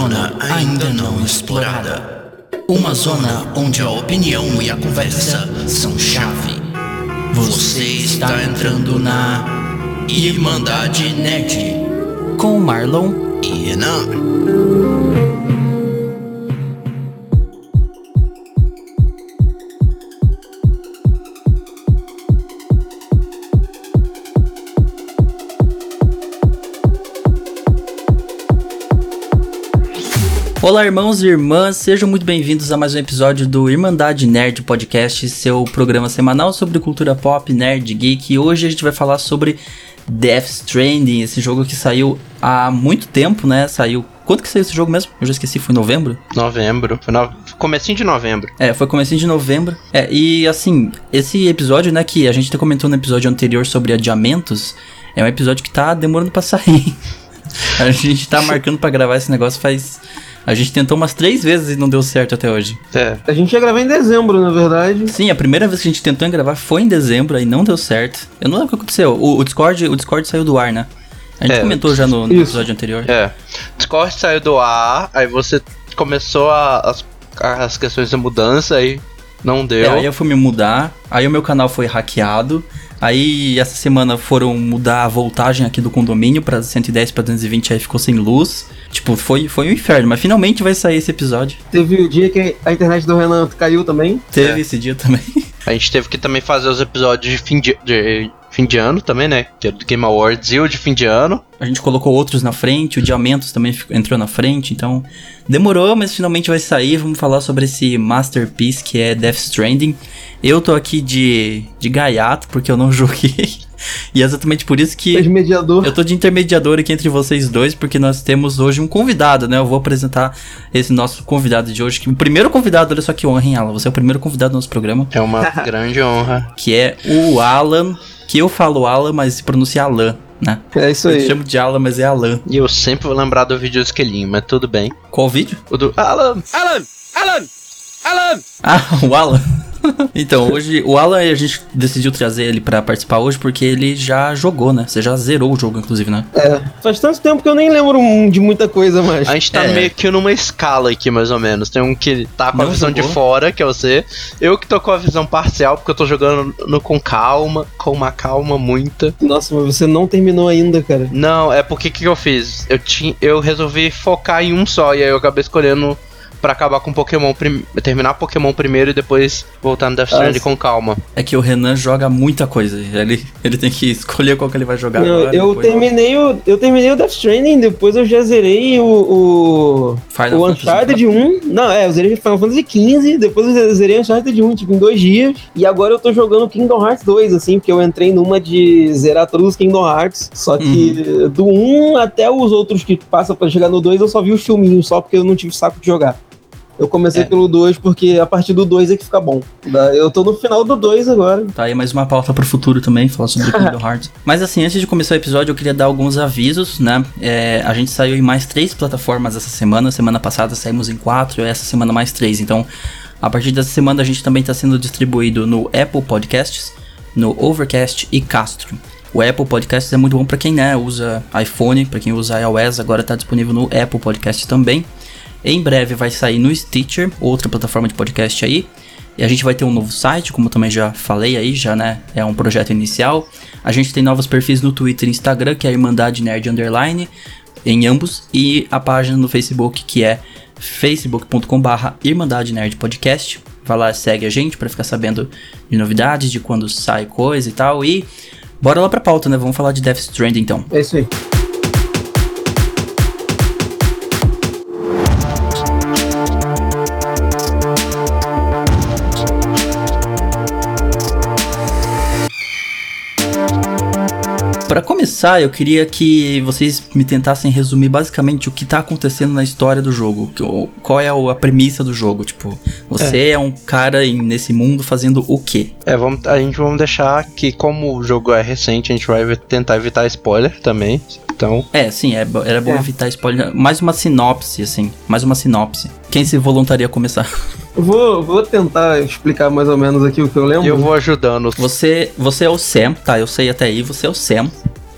zona ainda não explorada. Uma zona onde a opinião e a conversa são chave. Você está entrando na Irmandade Nerd com Marlon e Renan. Olá, irmãos e irmãs, sejam muito bem-vindos a mais um episódio do Irmandade Nerd Podcast, seu programa semanal sobre cultura pop, nerd, geek. E hoje a gente vai falar sobre Death Stranding, esse jogo que saiu há muito tempo, né? Saiu. Quando que saiu esse jogo mesmo? Eu já esqueci, foi em novembro? Novembro. Foi no... comecinho de novembro. É, foi comecinho de novembro. É, e assim, esse episódio, né, que a gente comentou no episódio anterior sobre adiamentos, é um episódio que tá demorando pra sair. a gente tá marcando para gravar esse negócio faz a gente tentou umas três vezes e não deu certo até hoje. É. A gente ia gravar em dezembro, na verdade. Sim, a primeira vez que a gente tentou gravar foi em dezembro, aí não deu certo. Eu não lembro o que aconteceu. O, o Discord, o Discord saiu do ar, né? A gente é, comentou já no, no episódio anterior. É. Discord saiu do ar, aí você começou a, as, as questões da mudança, aí não deu. É, aí eu fui me mudar, aí o meu canal foi hackeado. Aí essa semana foram mudar a voltagem aqui do condomínio para 110 para 220, aí ficou sem luz. Tipo, foi, foi um inferno, mas finalmente vai sair esse episódio. Teve o dia que a internet do Renan caiu também? Teve é. esse dia também. A gente teve que também fazer os episódios de fim de, de fim de ano também, né? Que é do Game Awards e o de fim de ano. A gente colocou outros na frente, o Diamentos também entrou na frente, então demorou, mas finalmente vai sair. Vamos falar sobre esse masterpiece que é Death Stranding. Eu tô aqui de, de gaiato, porque eu não joguei. E é exatamente por isso que. Mediador. Eu tô de intermediador aqui entre vocês dois, porque nós temos hoje um convidado, né? Eu vou apresentar esse nosso convidado de hoje, que o primeiro convidado, olha só que honra, hein, Alan? Você é o primeiro convidado do nosso programa. É uma grande honra. Que é o Alan, que eu falo Alan, mas se pronuncia Alan. Né? É isso aí. Eu chamo de Alan, mas é Alan. E eu sempre vou lembrar do vídeo do esquelinho, mas tudo bem. Qual vídeo? O do Alan! Alan! Alan! Alan! Ah, o Alan. então, hoje o Alan a gente decidiu trazer ele para participar hoje porque ele já jogou, né? Você já zerou o jogo, inclusive, né? É. Faz tanto tempo que eu nem lembro de muita coisa mais. A gente tá é. meio que numa escala aqui, mais ou menos. Tem um que tá com Não a visão jogou? de fora, que é você. Eu que tô com a visão parcial, porque eu tô jogando no, com calma, com uma calma muita. Nossa, mas você não terminou ainda, cara. Não, é porque que eu fiz? Eu, tinha, eu resolvi focar em um só, e aí eu acabei escolhendo para acabar com Pokémon, terminar Pokémon primeiro e depois voltar no Death Stranding com calma. É que o Renan joga muita coisa, ele, ele tem que escolher qual que ele vai jogar Não, agora, eu terminei o eu terminei o Death Stranding, depois eu já zerei o o, Final o Uncharted 1. Não, é, eu zerei Final Fantasy 15, depois eu zerei o Uncharted 1, tipo, em dois dias, e agora eu tô jogando Kingdom Hearts 2, assim, porque eu entrei numa de zerar todos os Kingdom Hearts, só que uhum. do 1 até os outros que passam para chegar no 2, eu só vi os filminhos, só porque eu não tive saco de jogar. Eu comecei é. pelo 2 porque a partir do 2 é que fica bom. Eu tô no final do 2 agora. Tá aí mais uma pauta pro futuro também, falar sobre Kingdom Hearts. Mas assim, antes de começar o episódio, eu queria dar alguns avisos, né? É, a gente saiu em mais três plataformas essa semana. Semana passada saímos em quatro, essa semana mais três. Então, a partir dessa semana a gente também está sendo distribuído no Apple Podcasts, no Overcast e Castro. O Apple Podcasts é muito bom para quem né, usa iPhone, para quem usa iOS, agora está disponível no Apple Podcasts também. Em breve vai sair no Stitcher, outra plataforma de podcast aí. E a gente vai ter um novo site, como também já falei aí, já né, é um projeto inicial. A gente tem novos perfis no Twitter e Instagram, que é Irmandade Nerd Underline, em ambos. E a página no Facebook, que é facebook.com.br Irmandade Nerd Podcast. Vai lá, segue a gente para ficar sabendo de novidades, de quando sai coisa e tal. E bora lá pra pauta, né? Vamos falar de Death Stranding então. É isso aí. Começar, eu queria que vocês me tentassem resumir basicamente o que tá acontecendo na história do jogo. Qual é a premissa do jogo? Tipo, você é, é um cara nesse mundo fazendo o quê? É, vamos, a gente vamos deixar que, como o jogo é recente, a gente vai tentar evitar spoiler também. Então. É, sim, é, era bom é. evitar spoiler. Mais uma sinopse, assim. Mais uma sinopse. Quem se voluntaria a começar? Vou, vou tentar explicar mais ou menos aqui o que eu lembro. Eu vou ajudando. Você, você é o Sam, tá? Eu sei até aí, você é o Sam.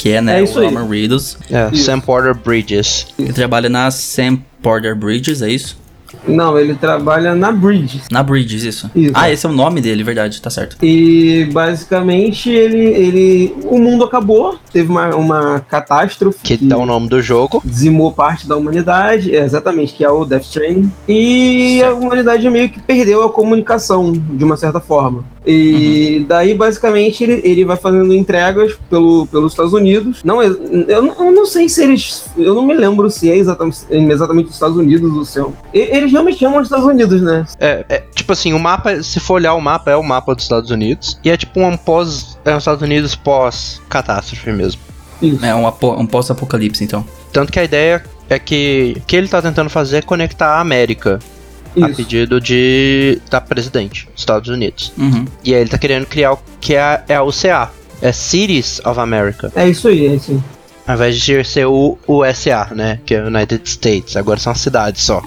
Que é, né, é isso o Roman Reedus. É, Sam Porter Bridges. Ele trabalha na Sam Border Bridges, é isso? Não, ele trabalha na Bridges. Na Bridges, isso. isso. Ah, esse é o nome dele, verdade, tá certo. E basicamente ele. ele o mundo acabou, teve uma, uma catástrofe. Que, que dá o nome do jogo. Dizimou parte da humanidade, é, exatamente, que é o Death Stranding. E certo. a humanidade meio que perdeu a comunicação, de uma certa forma. E uhum. daí, basicamente, ele, ele vai fazendo entregas pelo, pelos Estados Unidos. Não, eu, eu não sei se eles. Eu não me lembro se é exatamente, exatamente os Estados Unidos ou se Eles realmente chamam os Estados Unidos, né? É, é, tipo assim, o mapa, se for olhar o mapa, é o mapa dos Estados Unidos. E é tipo um pós. É os Estados Unidos pós-catástrofe mesmo. Isso. É um, um pós-apocalipse, então. Tanto que a ideia é que o que ele tá tentando fazer é conectar a América isso. a pedido de da presidente dos Estados Unidos. Uhum. E aí ele tá querendo criar o que é, é a UCA, é Cities of America. É isso aí, é isso aí. Ao invés de ser o USA, né, que é United States, agora são cidades só,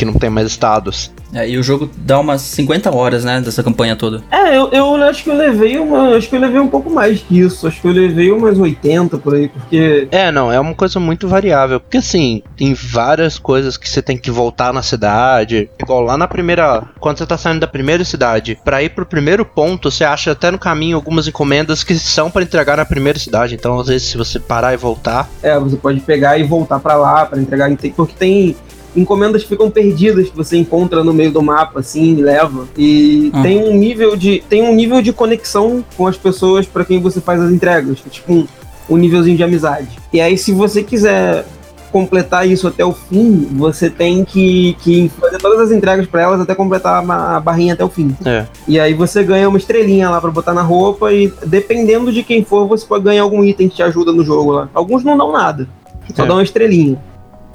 que não tem mais estados. É, e o jogo dá umas 50 horas, né, dessa campanha toda. É, eu, eu acho que eu levei uma. Acho que eu levei um pouco mais que isso. Acho que eu levei umas 80 por aí, porque. É, não, é uma coisa muito variável. Porque assim, tem várias coisas que você tem que voltar na cidade. Igual lá na primeira. Quando você tá saindo da primeira cidade, para ir pro primeiro ponto, você acha até no caminho algumas encomendas que são para entregar na primeira cidade. Então, às vezes, se você parar e voltar. É, você pode pegar e voltar para lá para entregar. Porque tem encomendas ficam perdidas que você encontra no meio do mapa, assim, leva. E ah. tem um nível de. Tem um nível de conexão com as pessoas para quem você faz as entregas. É tipo um, um nívelzinho de amizade. E aí, se você quiser completar isso até o fim, você tem que, que fazer todas as entregas para elas até completar a, a barrinha até o fim. É. E aí você ganha uma estrelinha lá para botar na roupa e dependendo de quem for, você pode ganhar algum item que te ajuda no jogo lá. Alguns não dão nada, só é. dão uma estrelinha.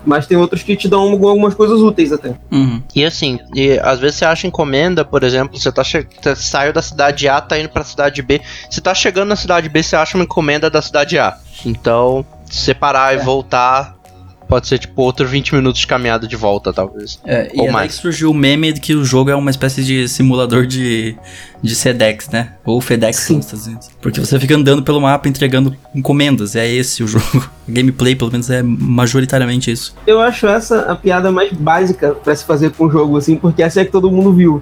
Mas tem outros que te dão algumas coisas úteis até. Uhum. E assim, e às vezes você acha encomenda, por exemplo, você tá che... saiu da cidade A, tá indo pra cidade B. Você tá chegando na cidade B, você acha uma encomenda da cidade A. Então, separar é. e voltar, pode ser tipo outro 20 minutos de caminhada de volta, talvez. É, Ou e mais. que surgiu o meme de que o jogo é uma espécie de simulador de, de SEDEX, né? Ou FedEx nos Estados Unidos. Porque você fica andando pelo mapa entregando encomendas. É esse o jogo. O gameplay, pelo menos, é majoritariamente isso. Eu acho essa a piada mais básica para se fazer com o jogo, assim, porque essa é que todo mundo viu.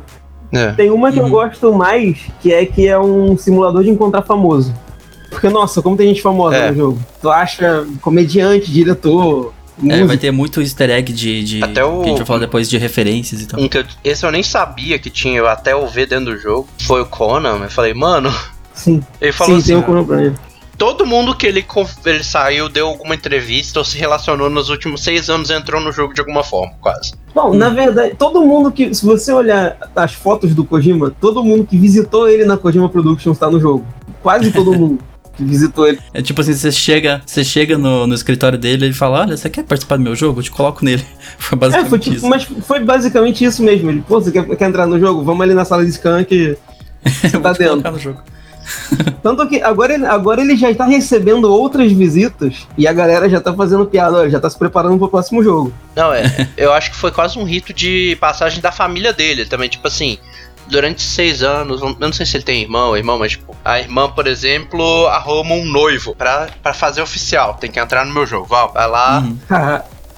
É. Tem uma que uhum. eu gosto mais, que é que é um simulador de encontrar famoso. Porque, nossa, como tem gente famosa é. no jogo. Tu acha comediante, diretor, é, vai ter muito easter egg de, de até o, que a gente vai falar depois de referências e tal. Um eu, esse eu nem sabia que tinha, eu até ouvi dentro do jogo. Foi o Conan, eu falei, mano. Sim. Ele falou Sim, assim, tem o Conan pra ele. Todo mundo que ele, ele saiu, deu alguma entrevista ou se relacionou nos últimos seis anos entrou no jogo de alguma forma, quase. Bom, hum. na verdade, todo mundo que. Se você olhar as fotos do Kojima, todo mundo que visitou ele na Kojima Productions tá no jogo. Quase todo mundo visitou ele. É tipo assim, você chega, você chega no, no escritório dele e ele fala, olha, você quer participar do meu jogo? Eu te coloco nele. Foi basicamente é, foi tipo, isso. Mas foi basicamente isso mesmo. Ele, pô, você quer, quer entrar no jogo? Vamos ali na sala de scan que você tá dentro. No jogo. Tanto que agora ele, agora ele já está recebendo outras visitas e a galera já tá fazendo piada, já tá se preparando pro próximo jogo. Não, é. eu acho que foi quase um rito de passagem da família dele também. Tipo assim, durante seis anos, eu não sei se ele tem irmão ou irmão, mas tipo, a irmã, por exemplo, arruma um noivo pra, pra fazer oficial. Tem que entrar no meu jogo. Vai, vai lá. Uhum.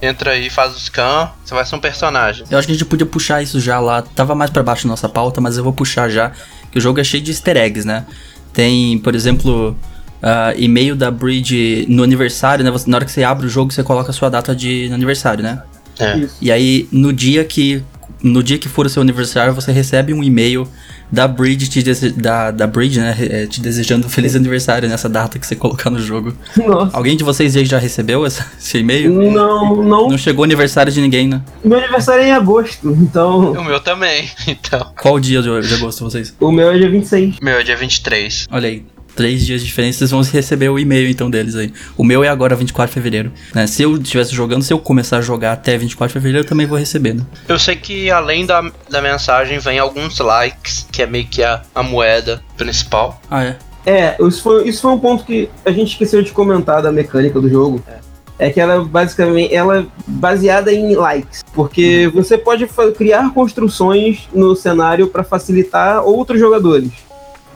entra aí, faz o scan, você vai ser um personagem. Eu acho que a gente podia puxar isso já lá. Tava mais para baixo da nossa pauta, mas eu vou puxar já. Que o jogo é cheio de easter eggs, né? Tem, por exemplo, uh, e-mail da Bridge no aniversário, né? Você, na hora que você abre o jogo, você coloca a sua data de aniversário, né? É. E aí, no dia que no dia que for o seu aniversário, você recebe um e-mail da Bridge, te da, da Bridge, né? É, te desejando um feliz aniversário nessa data que você colocar no jogo. Nossa. Alguém de vocês já recebeu esse, esse e-mail? Não, não. Não chegou o aniversário de ninguém, né? Meu aniversário é em agosto, então. O meu também, então. Qual dia de, de agosto vocês? O meu é dia 26. O meu é dia 23. Olha aí três dias de diferença, vocês vão receber o e-mail então deles aí. O meu é agora 24 de fevereiro. Né? Se eu estivesse jogando, se eu começar a jogar até 24 de fevereiro, eu também vou receber, né? Eu sei que além da, da mensagem vem alguns likes, que é meio que a, a moeda principal. Ah, é? É, isso foi, isso foi um ponto que a gente esqueceu de comentar da mecânica do jogo. É é que ela basicamente ela é baseada em likes, porque você pode criar construções no cenário para facilitar outros jogadores.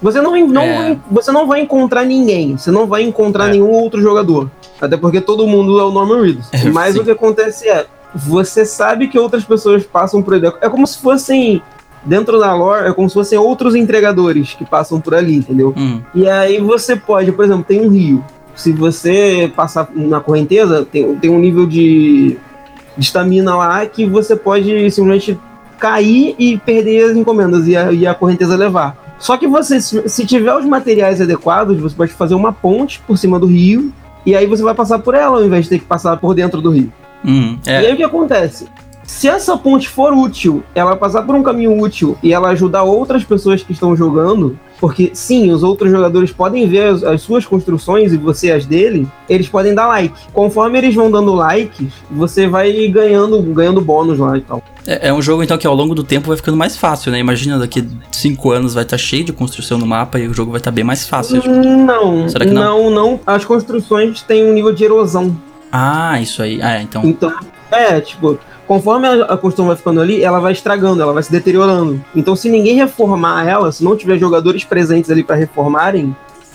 Você não, não é. vai, você não vai encontrar ninguém, você não vai encontrar é. nenhum outro jogador. Até porque todo mundo é o Norman Reedus. É, Mas sim. o que acontece é, você sabe que outras pessoas passam por ali. É como se fossem dentro da lore é como se fossem outros entregadores que passam por ali, entendeu? Hum. E aí você pode, por exemplo, tem um rio. Se você passar na correnteza, tem, tem um nível de estamina lá que você pode simplesmente cair e perder as encomendas e a, e a correnteza levar. Só que você, se tiver os materiais adequados, você pode fazer uma ponte por cima do rio e aí você vai passar por ela ao invés de ter que passar por dentro do rio. Hum, é. E aí o que acontece? Se essa ponte for útil, ela passar por um caminho útil e ela ajudar outras pessoas que estão jogando, porque sim, os outros jogadores podem ver as, as, suas construções e você as dele, eles podem dar like. Conforme eles vão dando likes, você vai ganhando, ganhando bônus lá e tal. É, é um jogo então que ao longo do tempo vai ficando mais fácil, né? Imagina daqui 5 anos vai estar tá cheio de construção no mapa e o jogo vai estar tá bem mais fácil. Tipo. Não, Será que não, não, não. As construções têm um nível de erosão. Ah, isso aí. Ah, então. Então, é, tipo, conforme a, construção vai ficando ali, ela vai estragando, ela vai se deteriorando. Então, se ninguém reformar ela, se não tiver jogadores presentes ali para reformarem,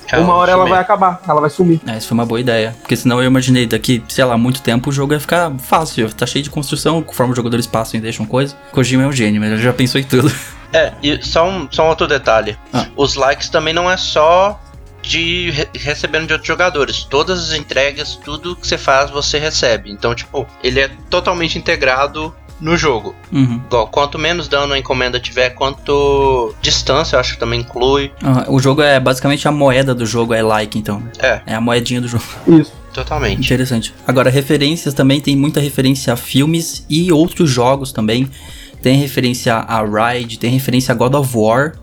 é, uma hora ela vai acabar, ela vai sumir. É, isso foi uma boa ideia. Porque senão eu imaginei daqui, sei lá, muito tempo o jogo ia ficar fácil. Tá cheio de construção, conforme os jogadores passam e deixam coisa. Kojima é um gênio, mas ele já pensou em tudo. É, e só um, só um outro detalhe. Ah. Os likes também não é só de re recebendo de outros jogadores. Todas as entregas, tudo que você faz, você recebe. Então, tipo, ele é totalmente integrado no jogo. Uhum. Igual, quanto menos dano a encomenda tiver, quanto distância, eu acho que também inclui. Uhum. O jogo é basicamente a moeda do jogo, é like, então. É. É a moedinha do jogo. Isso. Totalmente. Interessante. Agora, referências também, tem muita referência a filmes e outros jogos também. Tem referência a Ride, tem referência a God of War.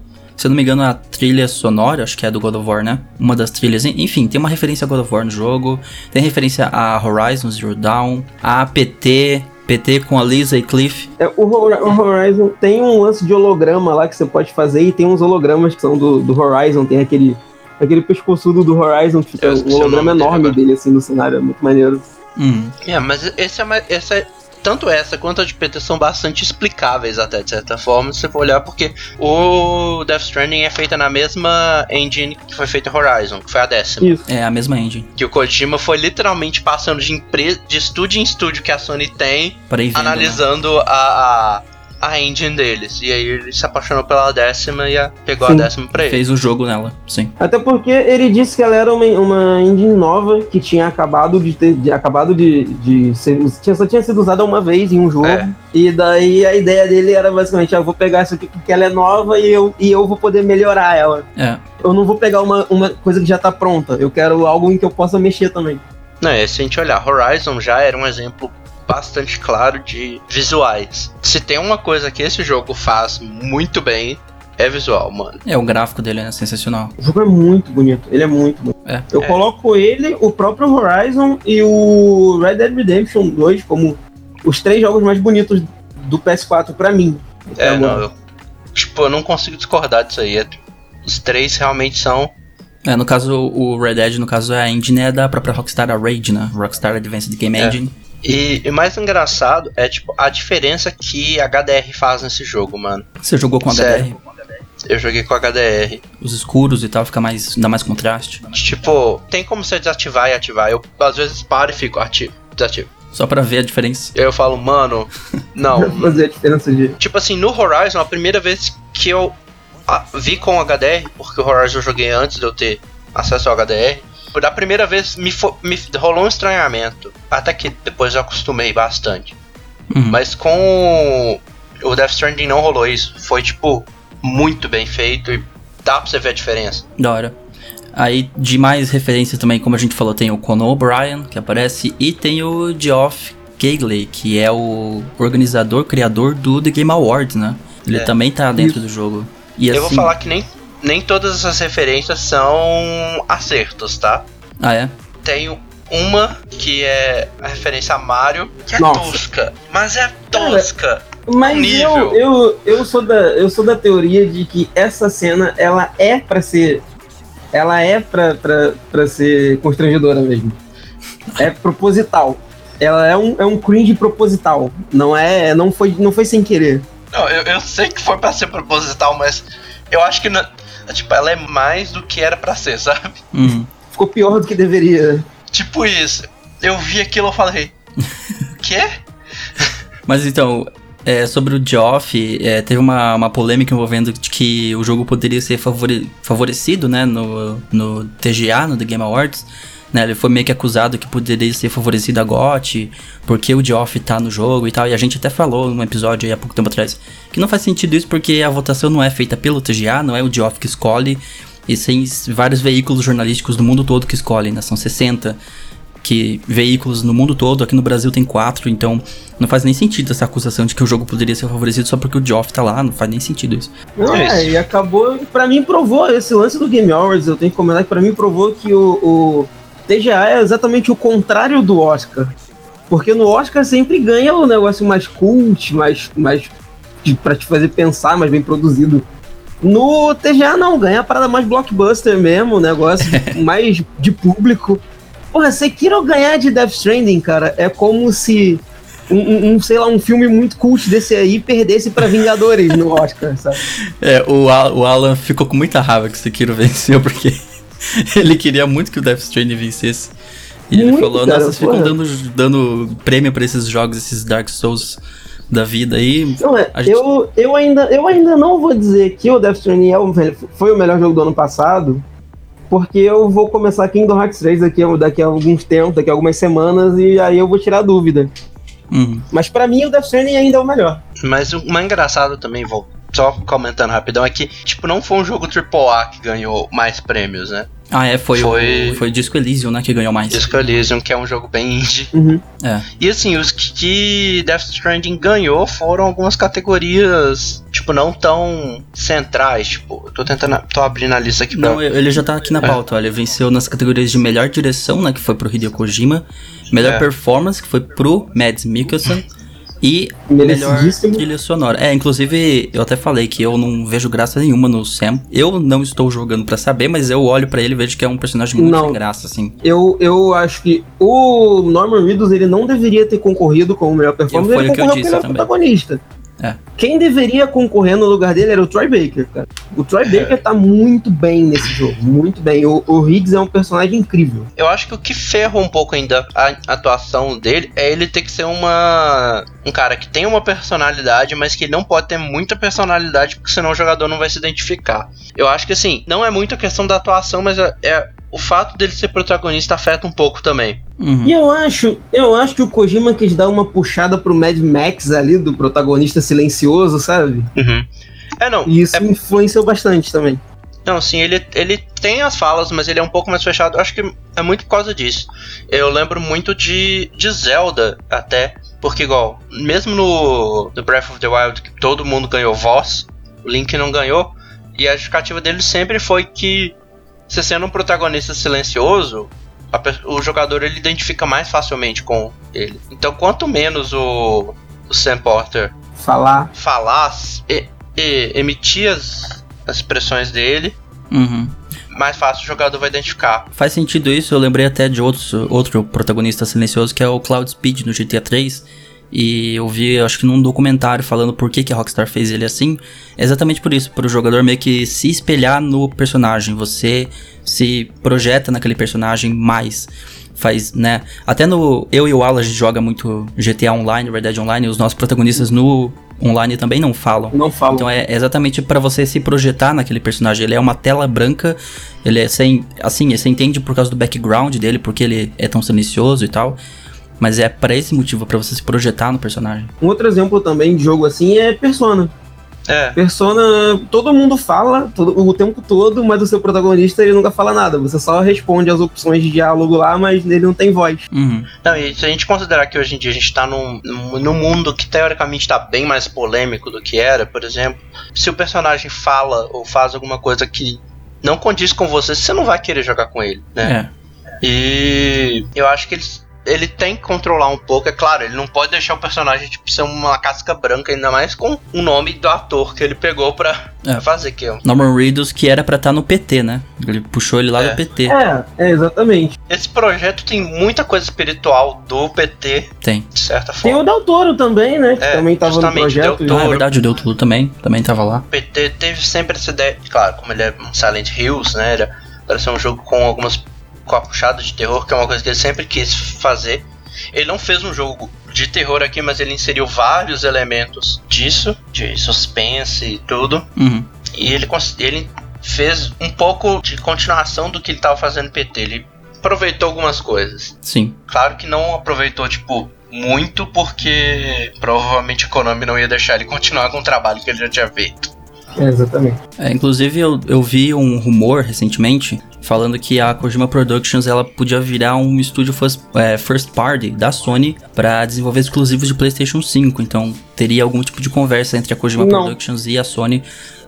Se eu não me engano, a trilha sonora, acho que é do God of War, né? Uma das trilhas. Enfim, tem uma referência a God of War no jogo. Tem referência a Horizon Zero Dawn, a APT, PT com a Lisa e Cliff. É, o, o, Horizon tem um lance de holograma lá que você pode fazer e tem uns hologramas que são do, do Horizon, tem aquele aquele pescoçudo do Horizon que fica um holograma enorme dele, dele assim no cenário, é muito maneiro. Hum. É, mas esse é, uma, essa é tanto essa quanto a de PT são bastante explicáveis até de certa forma, se você for olhar, porque o Death Stranding é feita na mesma engine que foi feita Horizon, que foi a décima. Isso. É a mesma engine. Que o Kojima foi literalmente passando de empresa, de estúdio em estúdio que a Sony tem, vendo, analisando né? a, a a engine deles. E aí ele se apaixonou pela décima e a, pegou sim. a décima pra ele. Fez o jogo nela, sim. Até porque ele disse que ela era uma, uma engine nova que tinha acabado de ter. De, acabado de, de ser. Tinha, só tinha sido usada uma vez em um jogo. É. E daí a ideia dele era basicamente: ah, eu vou pegar isso aqui porque ela é nova e eu, e eu vou poder melhorar ela. É. Eu não vou pegar uma, uma coisa que já tá pronta. Eu quero algo em que eu possa mexer também. Não, é, se a gente olhar, Horizon já era um exemplo bastante claro de visuais. Se tem uma coisa que esse jogo faz muito bem, é visual, mano. É, o gráfico dele é sensacional. O jogo é muito bonito, ele é muito bonito. É. Eu é. coloco ele, o próprio Horizon e o Red Dead Redemption 2 como os três jogos mais bonitos do PS4 para mim. É, não, eu, tipo, eu não consigo discordar disso aí. Os três realmente são é, no caso, o Red Dead, no caso, é a engine é da própria Rockstar, a Rage, né? Rockstar Advanced Game é. E o mais engraçado é, tipo, a diferença que a HDR faz nesse jogo, mano. Você jogou com Sério. HDR? Eu joguei com HDR. Os escuros e tal, fica mais. dá mais contraste. Tipo, tem como você desativar e ativar. Eu às vezes paro e fico ativo, desativo. Só pra ver a diferença. Eu falo, mano, não. fazer a diferença de. Tipo assim, no Horizon, a primeira vez que eu a, vi com HDR, porque o Horizon eu joguei antes de eu ter acesso ao HDR, da primeira vez me, me rolou um estranhamento. Até que depois eu acostumei bastante. Uhum. Mas com o Death Stranding não rolou isso. Foi, tipo, muito bem feito e dá pra você ver a diferença. Da hora. Aí, de mais referência também, como a gente falou, tem o Conan O'Brien, que aparece, e tem o Geoff Keighley, que é o organizador, criador do The Game Awards, né? Ele é. também tá dentro Isso. do jogo. E eu assim, vou falar que nem nem todas essas referências são acertos, tá? Ah, é? Tenho uma que é a referência a Mario, que é Nossa. tosca, mas é tosca. mas nível. Eu, eu, eu, sou da, eu sou da teoria de que essa cena ela é para ser. Ela é pra, pra, pra ser constrangedora mesmo. É proposital. Ela é um, é um cringe proposital. Não é. Não foi, não foi sem querer. Não, eu, eu sei que foi para ser proposital, mas eu acho que não, Tipo, ela é mais do que era para ser, sabe? Uhum. Ficou pior do que deveria. Tipo isso. Eu vi aquilo e falei. Quê? Mas então, é, sobre o Geoff, é, teve uma, uma polêmica envolvendo de que o jogo poderia ser favore, favorecido, né, no, no TGA, no The Game Awards. Né, ele foi meio que acusado que poderia ser favorecido a GOT, porque o Geoff tá no jogo e tal. E a gente até falou num episódio aí há pouco tempo atrás que não faz sentido isso porque a votação não é feita pelo TGA, não é o Geoff que escolhe, e sem vários veículos jornalísticos do mundo todo que escolhem, né? São 60 que veículos no mundo todo, aqui no Brasil tem quatro, então não faz nem sentido essa acusação de que o jogo poderia ser favorecido só porque o Geoff tá lá, não faz nem sentido isso. Não, é, e acabou, para mim provou esse lance do Game Awards, eu tenho que comentar que para mim provou que o, o TGA é exatamente o contrário do Oscar. Porque no Oscar sempre ganha o negócio mais cult, mais, mais para te fazer pensar, mais bem produzido. No TGA não, ganha a parada mais blockbuster mesmo, negócio mais de público. Porra, Sekiro ganhar de Death Stranding, cara, é como se um, um, sei lá, um filme muito cult desse aí perdesse para Vingadores no Oscar, sabe? É, o, o Alan ficou com muita raiva que o Sekiro venceu, porque ele queria muito que o Death Stranding vencesse. E muito, ele falou, nossa, vocês ficam dando, dando prêmio para esses jogos, esses Dark Souls da vida aí. Não, é, gente... eu, eu, ainda, eu ainda não vou dizer que o Death Stranding é o, foi o melhor jogo do ano passado, porque eu vou começar Kingdom Hearts 3 daqui, daqui a alguns tempos, daqui a algumas semanas, e aí eu vou tirar a dúvida. Uhum. Mas para mim o Death Stranding ainda é o melhor. Mas o mais engraçado também, vou só comentando rapidão, é que, tipo, não foi um jogo AAA que ganhou mais prêmios, né? Ah, é, foi, foi... O, foi Disco Elysium, né, que ganhou mais. Disco Elysium, que é um jogo bem indie. Uhum. É. E assim, os que Death Stranding ganhou foram algumas categorias, tipo, não tão centrais, tipo, tô tentando, tô abrindo a lista aqui pra... Não, ele já tá aqui na é. pauta, é. olha, venceu nas categorias de melhor direção, né, que foi pro Hideo Kojima, melhor é. performance, que foi pro Mads Mikkelsen, e melhor trilha sonora. É, inclusive, eu até falei que eu não vejo graça nenhuma no Sam. Eu não estou jogando para saber, mas eu olho para ele e vejo que é um personagem muito não, sem graça, assim. Eu, eu acho que o Norman Reedus, ele não deveria ter concorrido como melhor performance, ele concorreu como melhor protagonista. É. Quem deveria concorrer no lugar dele era o Troy Baker, cara. O Troy é. Baker tá muito bem nesse jogo, muito bem. O, o Higgs é um personagem incrível. Eu acho que o que ferra um pouco ainda a atuação dele é ele ter que ser uma um cara que tem uma personalidade, mas que não pode ter muita personalidade, porque senão o jogador não vai se identificar. Eu acho que assim, não é muito a questão da atuação, mas é, é o fato dele ser protagonista afeta um pouco também. Uhum. E eu acho, eu acho que o Kojima quis dar uma puxada pro Mad Max ali, do protagonista silencioso, sabe? Uhum. É, não. E isso é... influenciou bastante também. Não, sim, ele, ele tem as falas, mas ele é um pouco mais fechado. Eu acho que é muito por causa disso. Eu lembro muito de, de Zelda, até. Porque, igual, mesmo no, no Breath of the Wild, que todo mundo ganhou voz, o Link não ganhou. E a justificativa dele sempre foi que você sendo um protagonista silencioso, o jogador ele identifica mais facilmente com ele. Então, quanto menos o, o Sam Porter falar, falar e, e emitir as, as expressões dele, uhum. mais fácil o jogador vai identificar. Faz sentido isso, eu lembrei até de outros, outro protagonista silencioso que é o Cloud Speed no GTA 3 e eu vi, acho que num documentário falando por que, que a Rockstar fez ele assim. É exatamente por isso, para o jogador meio que se espelhar no personagem. Você se projeta naquele personagem mais. Faz, né? Até no. Eu e o Alan a gente joga muito GTA Online, Red Dead Online, e os nossos protagonistas no online também não falam. Não falam. Então é exatamente para você se projetar naquele personagem. Ele é uma tela branca, ele é sem. Assim, você entende por causa do background dele, porque ele é tão silencioso e tal. Mas é para esse motivo, para você se projetar no personagem. Um outro exemplo também de jogo assim é Persona. É. Persona, todo mundo fala todo, o tempo todo, mas o seu protagonista ele nunca fala nada. Você só responde as opções de diálogo lá, mas ele não tem voz. Uhum. Não, e se a gente considerar que hoje em dia a gente tá num, num mundo que teoricamente tá bem mais polêmico do que era, por exemplo, se o personagem fala ou faz alguma coisa que não condiz com você, você não vai querer jogar com ele, né? É. E eu acho que eles ele tem que controlar um pouco, é claro, ele não pode deixar o personagem tipo, ser uma casca branca, ainda mais com o nome do ator que ele pegou pra, é. fazer que Norman Reedus, que era pra estar tá no PT, né? Ele puxou ele lá é. do PT. É, é, exatamente. Esse projeto tem muita coisa espiritual do PT. Tem. De certa forma. Tem o Del Toro também, né? Que é, também tava no projeto. Del Ah, é verdade, o Del Toro também, também tava lá. O PT teve sempre essa ideia, claro, como ele é um Silent Hills, né? Era, era ser um jogo com algumas com a puxada de terror, que é uma coisa que ele sempre quis fazer. ele não fez um jogo de terror aqui, mas ele inseriu vários elementos disso, de suspense e tudo. Uhum. E ele, ele fez um pouco de continuação do que ele estava fazendo PT. Ele aproveitou algumas coisas. Sim. Claro que não aproveitou, tipo, muito, porque provavelmente a Konami não ia deixar ele continuar com o trabalho que ele já tinha feito. É, exatamente. É, inclusive, eu, eu vi um rumor recentemente falando que a Kojima Productions ela podia virar um estúdio first, é, first party da Sony para desenvolver exclusivos de PlayStation 5. Então, teria algum tipo de conversa entre a Kojima não. Productions e a Sony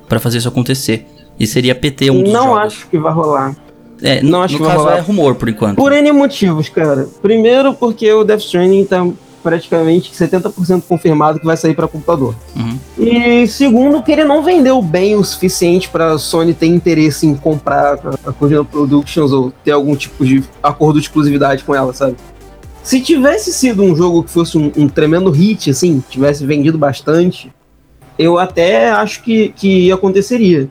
para fazer isso acontecer. E seria PT um dos Não jogos. acho que vai rolar. É, não acho no que caso vai rolar. é rumor por enquanto. Por N motivos, cara. Primeiro porque o Death Stranding tá praticamente 70% confirmado que vai sair para computador. Uhum. E segundo, que ele não vendeu bem o suficiente para a Sony ter interesse em comprar a Kojima Productions ou ter algum tipo de acordo de exclusividade com ela, sabe? Se tivesse sido um jogo que fosse um, um tremendo hit, assim, tivesse vendido bastante, eu até acho que, que aconteceria.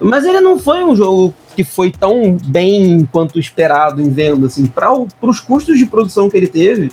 Mas ele não foi um jogo que foi tão bem quanto esperado em venda, assim, para os custos de produção que ele teve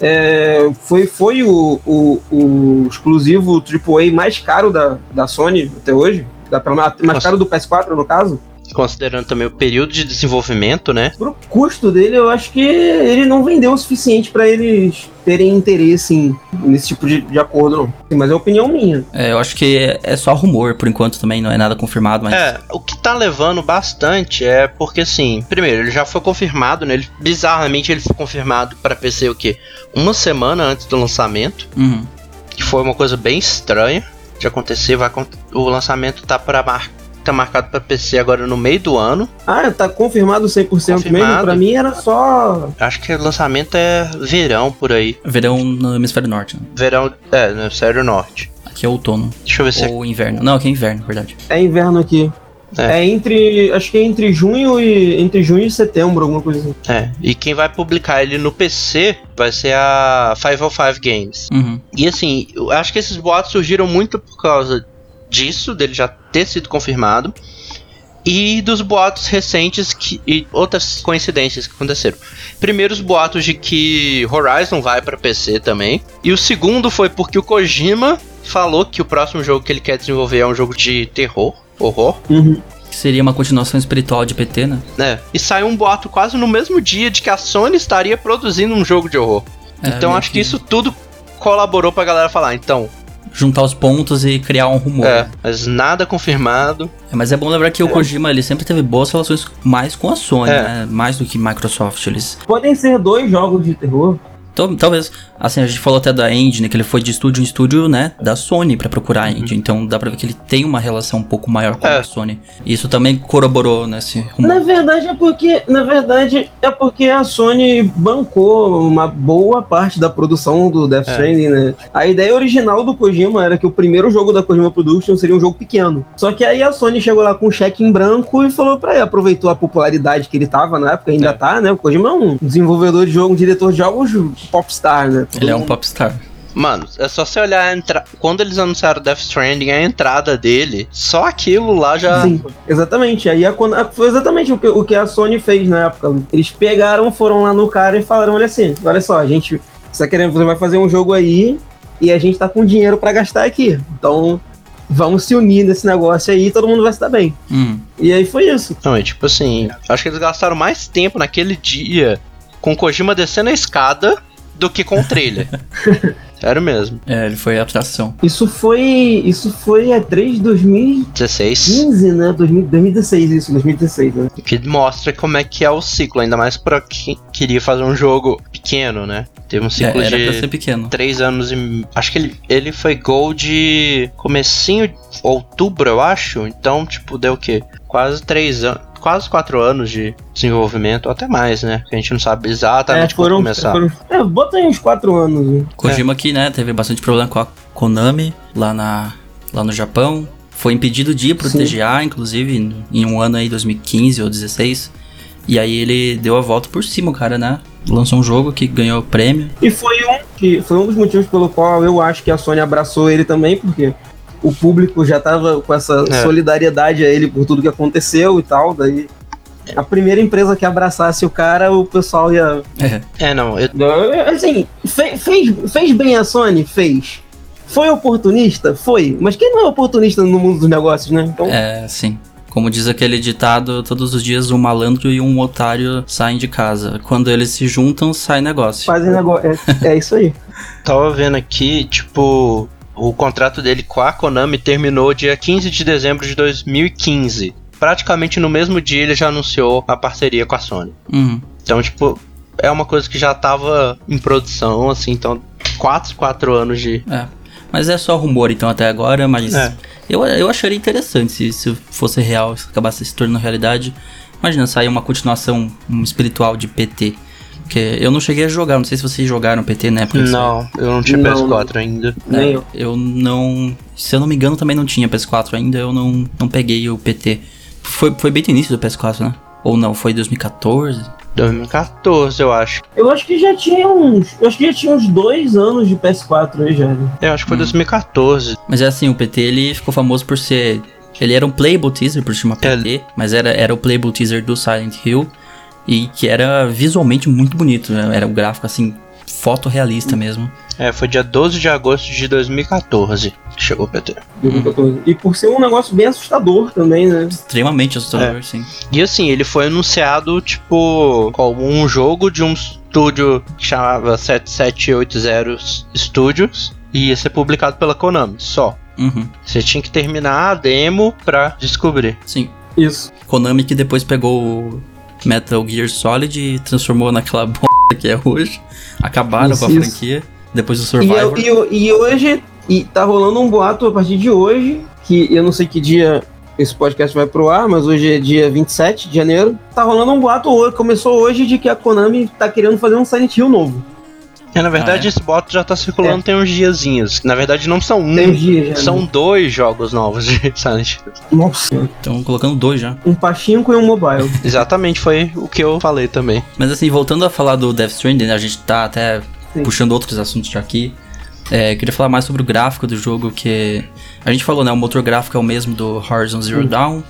é, foi, foi o, o, o, exclusivo AAA mais caro da, da Sony até hoje. Da, mais caro do PS4, no caso. Considerando também o período de desenvolvimento, né? Pro custo dele, eu acho que ele não vendeu o suficiente para eles terem interesse em, nesse tipo de, de acordo, não. Mas é opinião minha. É, eu acho que é, é, só rumor, por enquanto também, não é nada confirmado, mas... É, o que tá levando bastante é porque, assim, primeiro, ele já foi confirmado, né? Ele, bizarramente, ele foi confirmado para PC o quê? Uma semana antes do lançamento. Uhum. Que foi uma coisa bem estranha de acontecer. Vai, o lançamento tá para mar, tá marcado para PC agora no meio do ano. Ah, tá confirmado 100% confirmado. mesmo? Pra mim era só. Acho que o lançamento é verão por aí. Verão no hemisfério norte. Né? Verão, é, no hemisfério norte. Aqui é outono. Deixa eu ver se. Ou é... inverno. Não, aqui é inverno, verdade. É inverno aqui. É. é. entre. Acho que é entre junho e. Entre junho e setembro, alguma coisa assim. É. E quem vai publicar ele no PC vai ser a 505 Games. Uhum. E assim, eu acho que esses boatos surgiram muito por causa disso, dele já ter sido confirmado, e dos boatos recentes que, e outras coincidências que aconteceram. Primeiro, os boatos de que Horizon vai para PC também, e o segundo foi porque o Kojima falou que o próximo jogo que ele quer desenvolver é um jogo de terror, horror. Uhum. Que seria uma continuação espiritual de PT, né? É. E saiu um boato quase no mesmo dia de que a Sony estaria produzindo um jogo de horror. É, então acho que... que isso tudo colaborou pra galera falar, então, juntar os pontos e criar um rumor. É, mas nada confirmado. É, mas é bom lembrar que é. o Kojima ele sempre teve boas relações mais com a Sony, é. né? Mais do que Microsoft. Eles... Podem ser dois jogos de terror. Talvez, assim, a gente falou até da engine, que ele foi de estúdio em estúdio, né, da Sony para procurar a engine. Uhum. Então dá pra ver que ele tem uma relação um pouco maior com é. a Sony. E isso também corroborou nesse rumor. Na verdade é porque, na verdade é porque a Sony bancou uma boa parte da produção do Death é. Stranding, é. né? A ideia original do Kojima era que o primeiro jogo da Kojima Productions seria um jogo pequeno. Só que aí a Sony chegou lá com um cheque em branco e falou para ele, aproveitou a popularidade que ele tava na época, ainda é. tá, né? O Kojima é um desenvolvedor de jogo, um diretor de jogos popstar, né? Todo Ele é um popstar. Mano, é só você olhar a entra... quando eles anunciaram Death Stranding, a entrada dele, só aquilo lá já. Sim, exatamente. Aí a, foi exatamente o que, o que a Sony fez na época. Eles pegaram, foram lá no cara e falaram: olha assim, olha só, a gente. Você tá querendo, você vai fazer um jogo aí e a gente tá com dinheiro para gastar aqui. Então, vamos se unir nesse negócio aí e todo mundo vai se dar bem. Hum. E aí foi isso. Não, é tipo assim, acho que eles gastaram mais tempo naquele dia com Kojima descendo a escada do que com o trailer. Sério mesmo. É, ele foi a atração. Isso foi. Isso foi a 3 de 2016. 15, né? 2016, isso, 2016, né? Que mostra como é que é o ciclo, ainda mais pra quem queria fazer um jogo pequeno, né? Teve um ciclo é, de ser pequeno. 3 anos e. Acho que ele, ele foi gol de comecinho outubro, eu acho. Então, tipo, deu o quê? Quase 3 anos quase quatro anos de desenvolvimento, até mais, né? Que a gente não sabe exatamente é, foram, começar. Foram, é, bota aí uns quatro anos. Né? Kojima é. aqui, né, teve bastante problema com a Konami lá, na, lá no Japão. Foi impedido de ir pro Sim. TGA, inclusive, em um ano aí, 2015 ou 2016. E aí ele deu a volta por cima, cara, né? Lançou um jogo que ganhou o prêmio. E foi um, que foi um dos motivos pelo qual eu acho que a Sony abraçou ele também, porque o público já tava com essa é. solidariedade a ele por tudo que aconteceu e tal, daí a primeira empresa que abraçasse o cara, o pessoal ia. É, é não. Eu... Assim, fe, fez, fez bem a Sony? Fez. Foi oportunista? Foi. Mas quem não é oportunista no mundo dos negócios, né? Então... É, sim. Como diz aquele ditado, todos os dias um malandro e um otário saem de casa. Quando eles se juntam, sai negócio. Fazem negócio. É, é isso aí. Tava vendo aqui, tipo, o contrato dele com a Konami terminou dia 15 de dezembro de 2015. Praticamente no mesmo dia ele já anunciou a parceria com a Sony. Uhum. Então, tipo, é uma coisa que já tava em produção, assim, então, 4, 4 anos de. É. Mas é só rumor então até agora, mas é. eu, eu acharia interessante se isso fosse real, se acabasse se tornando realidade. Imagina sair uma continuação um espiritual de PT. Porque eu não cheguei a jogar, não sei se vocês jogaram PT na época. Não, eu não tinha não, PS4 ainda. Nem é, eu. Eu não. Se eu não me engano, também não tinha PS4 ainda, eu não, não peguei o PT. Foi, foi bem no início do PS4, né? Ou não, foi 2014? 2014, eu acho. Eu acho que já tinha uns. Eu acho que já tinha uns dois anos de PS4 aí já. Né? Eu acho que foi hum. 2014. Mas é assim, o PT ele ficou famoso por ser. Ele era um playable teaser, por chamar PT, é. mas era, era o playable teaser do Silent Hill. E que era visualmente muito bonito, né? Era um gráfico assim, fotorrealista mesmo. É, foi dia 12 de agosto de 2014 que chegou o PT. Hum. E por ser um negócio bem assustador também, né? Extremamente assustador, é. sim. E assim, ele foi anunciado, tipo, como um jogo de um estúdio que chamava 7780 Studios e ia ser publicado pela Konami, só. Uhum. Você tinha que terminar a demo pra descobrir. Sim. Isso. Konami que depois pegou o Metal Gear Solid e transformou naquela bosta que é hoje. Acabaram isso, com a isso. franquia depois do Survivor. E, e, e hoje e tá rolando um boato a partir de hoje, que eu não sei que dia esse podcast vai pro ar, mas hoje é dia 27 de janeiro. Tá rolando um boato, começou hoje, de que a Konami tá querendo fazer um Silent Hill novo. É, na verdade, ah, é? esse boato já tá circulando é. tem uns diazinhos. Na verdade, não são um, dias, são né? dois jogos novos de Silent Hill. Nossa. Estão colocando dois já. Um pachinko e um mobile. Exatamente, foi o que eu falei também. Mas assim, voltando a falar do Death Stranding, né, a gente tá até Sim. puxando outros assuntos já aqui. É, queria falar mais sobre o gráfico do jogo, que a gente falou, né? O motor gráfico é o mesmo do Horizon Zero Sim. Dawn.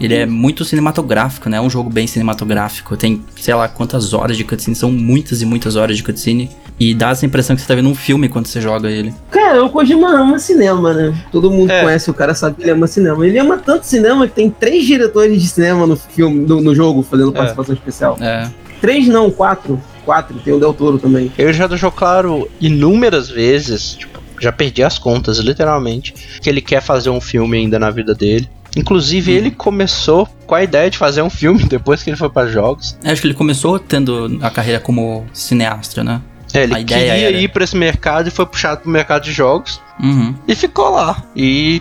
Ele é muito cinematográfico, né? É um jogo bem cinematográfico. Tem, sei lá, quantas horas de cutscene. São muitas e muitas horas de cutscene. E dá essa impressão que você tá vendo um filme quando você joga ele. Cara, o Kojima ama cinema, né? Todo mundo é. conhece o cara, sabe que ele ama cinema. Ele ama tanto cinema que tem três diretores de cinema no filme, no, no jogo, fazendo é. participação especial. É. Três não, quatro. 4, tem o Del Toro também. Eu já deixou claro inúmeras vezes, tipo, já perdi as contas, literalmente, que ele quer fazer um filme ainda na vida dele. Inclusive, hum. ele começou com a ideia de fazer um filme depois que ele foi para jogos. É, acho que ele começou tendo a carreira como cineasta, né? É, ele queria era... ir para esse mercado e foi puxado pro mercado de jogos. Uhum. E ficou lá. E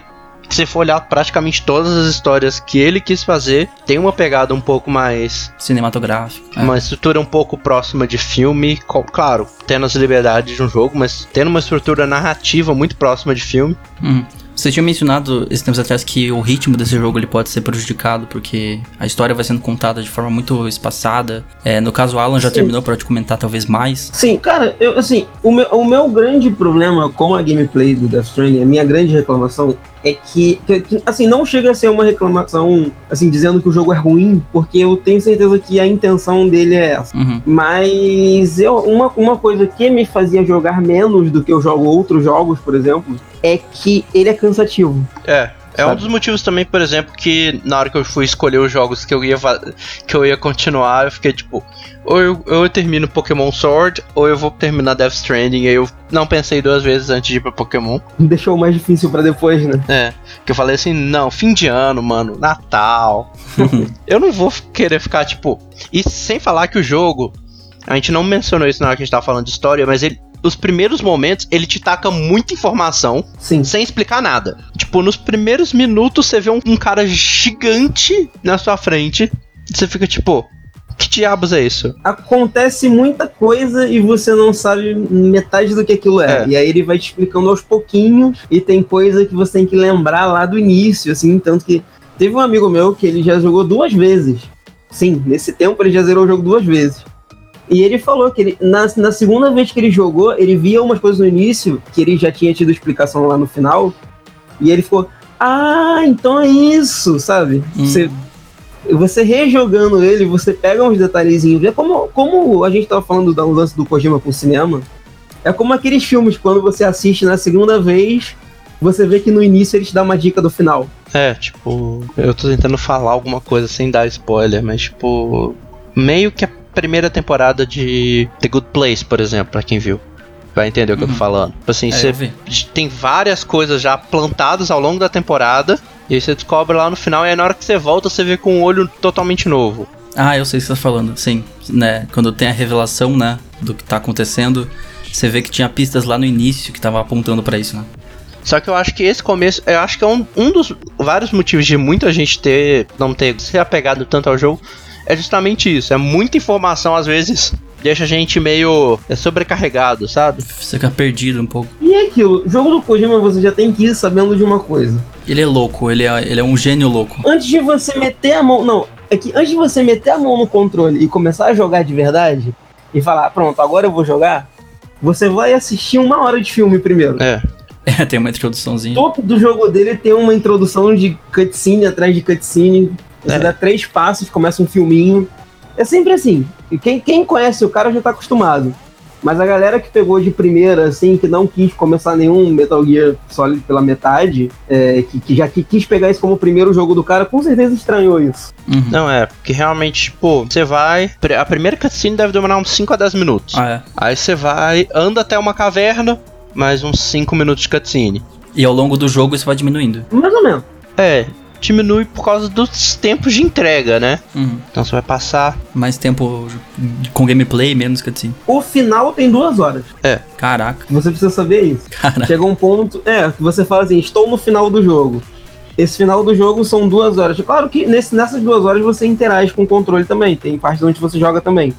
se for olhar praticamente todas as histórias que ele quis fazer, tem uma pegada um pouco mais cinematográfica. É. Uma estrutura um pouco próxima de filme, claro, tendo as liberdades de um jogo, mas tendo uma estrutura narrativa muito próxima de filme. Uhum. Você tinha mencionado esses tempos atrás que o ritmo desse jogo ele pode ser prejudicado porque a história vai sendo contada de forma muito espaçada. É, no caso, o Alan já Sim. terminou para te comentar talvez mais. Sim, cara, eu, assim, o meu, o meu grande problema com a gameplay do Death Stranding, a minha grande reclamação é que, que, assim, não chega a ser uma reclamação, assim, dizendo que o jogo é ruim, porque eu tenho certeza que a intenção dele é essa. Uhum. Mas eu, uma, uma coisa que me fazia jogar menos do que eu jogo outros jogos, por exemplo, é que ele é cansativo. É. É um dos motivos também, por exemplo, que na hora que eu fui escolher os jogos que eu ia que eu ia continuar, eu fiquei tipo, ou eu, ou eu termino Pokémon Sword, ou eu vou terminar Death Stranding. E eu não pensei duas vezes antes de ir pra Pokémon. Deixou mais difícil para depois, né? É. Que eu falei assim, não, fim de ano, mano, Natal. eu não vou querer ficar, tipo. E sem falar que o jogo. A gente não mencionou isso na hora que a gente tava falando de história, mas ele os primeiros momentos, ele te taca muita informação Sim. sem explicar nada. Tipo, nos primeiros minutos você vê um, um cara gigante na sua frente. Você fica tipo, que diabos é isso? Acontece muita coisa e você não sabe metade do que aquilo é. é. E aí ele vai te explicando aos pouquinhos e tem coisa que você tem que lembrar lá do início, assim, tanto que teve um amigo meu que ele já jogou duas vezes. Sim, nesse tempo ele já zerou o jogo duas vezes. E ele falou que ele, na, na segunda vez que ele jogou, ele via umas coisas no início, que ele já tinha tido explicação lá no final, e ele ficou, ah, então é isso, sabe? Hum. Você você rejogando ele, você pega uns detalhezinhos. É como, como a gente tava falando da lance do Kojima com o cinema. É como aqueles filmes, quando você assiste na segunda vez, você vê que no início ele te dá uma dica do final. É, tipo, eu tô tentando falar alguma coisa sem dar spoiler, mas tipo, meio que a primeira temporada de The Good Place, por exemplo, pra quem viu. Vai entender o que uhum. eu tô uhum. falando. Tipo assim, é, você tem várias coisas já plantadas ao longo da temporada, e aí você descobre lá no final, e aí na hora que você volta, você vê com um olho totalmente novo. Ah, eu sei o que você tá falando, sim. Né, quando tem a revelação, né, do que tá acontecendo, você vê que tinha pistas lá no início que tava apontando para isso, né? Só que eu acho que esse começo, eu acho que é um, um dos vários motivos de muita gente ter não ter se apegado tanto ao jogo, é justamente isso. É muita informação, às vezes deixa a gente meio é, sobrecarregado, sabe? Você fica perdido um pouco. E é aquilo, o jogo do Kojima você já tem que ir sabendo de uma coisa. Ele é louco, ele é, ele é um gênio louco. Antes de você meter a mão. Não, é que antes de você meter a mão no controle e começar a jogar de verdade, e falar, pronto, agora eu vou jogar, você vai assistir uma hora de filme primeiro. É. É, tem uma introduçãozinha. Todo do jogo dele tem uma introdução de cutscene atrás de cutscene. Você é. dá três passos, começa um filminho. É sempre assim. E quem, quem conhece o cara já tá acostumado. Mas a galera que pegou de primeira, assim, que não quis começar nenhum Metal Gear Solid pela metade, é, que, que, já que quis pegar isso como o primeiro jogo do cara, com certeza estranhou isso. Uhum. Não, é, porque realmente, tipo, você vai. A primeira cutscene deve demorar uns 5 a 10 minutos. Ah, é. Aí você vai, anda até uma caverna, mais uns 5 minutos de cutscene. E ao longo do jogo isso vai diminuindo. Mais ou menos. É, diminui por causa dos tempos de entrega, né? Uhum. Então você vai passar. Mais tempo com gameplay, menos cutscene. O final tem duas horas. É. Caraca. Você precisa saber isso. Caraca. Chega um ponto. É, que você fala assim: estou no final do jogo. Esse final do jogo são duas horas. Claro que nesse, nessas duas horas você interage com o controle também. Tem partes onde você joga também.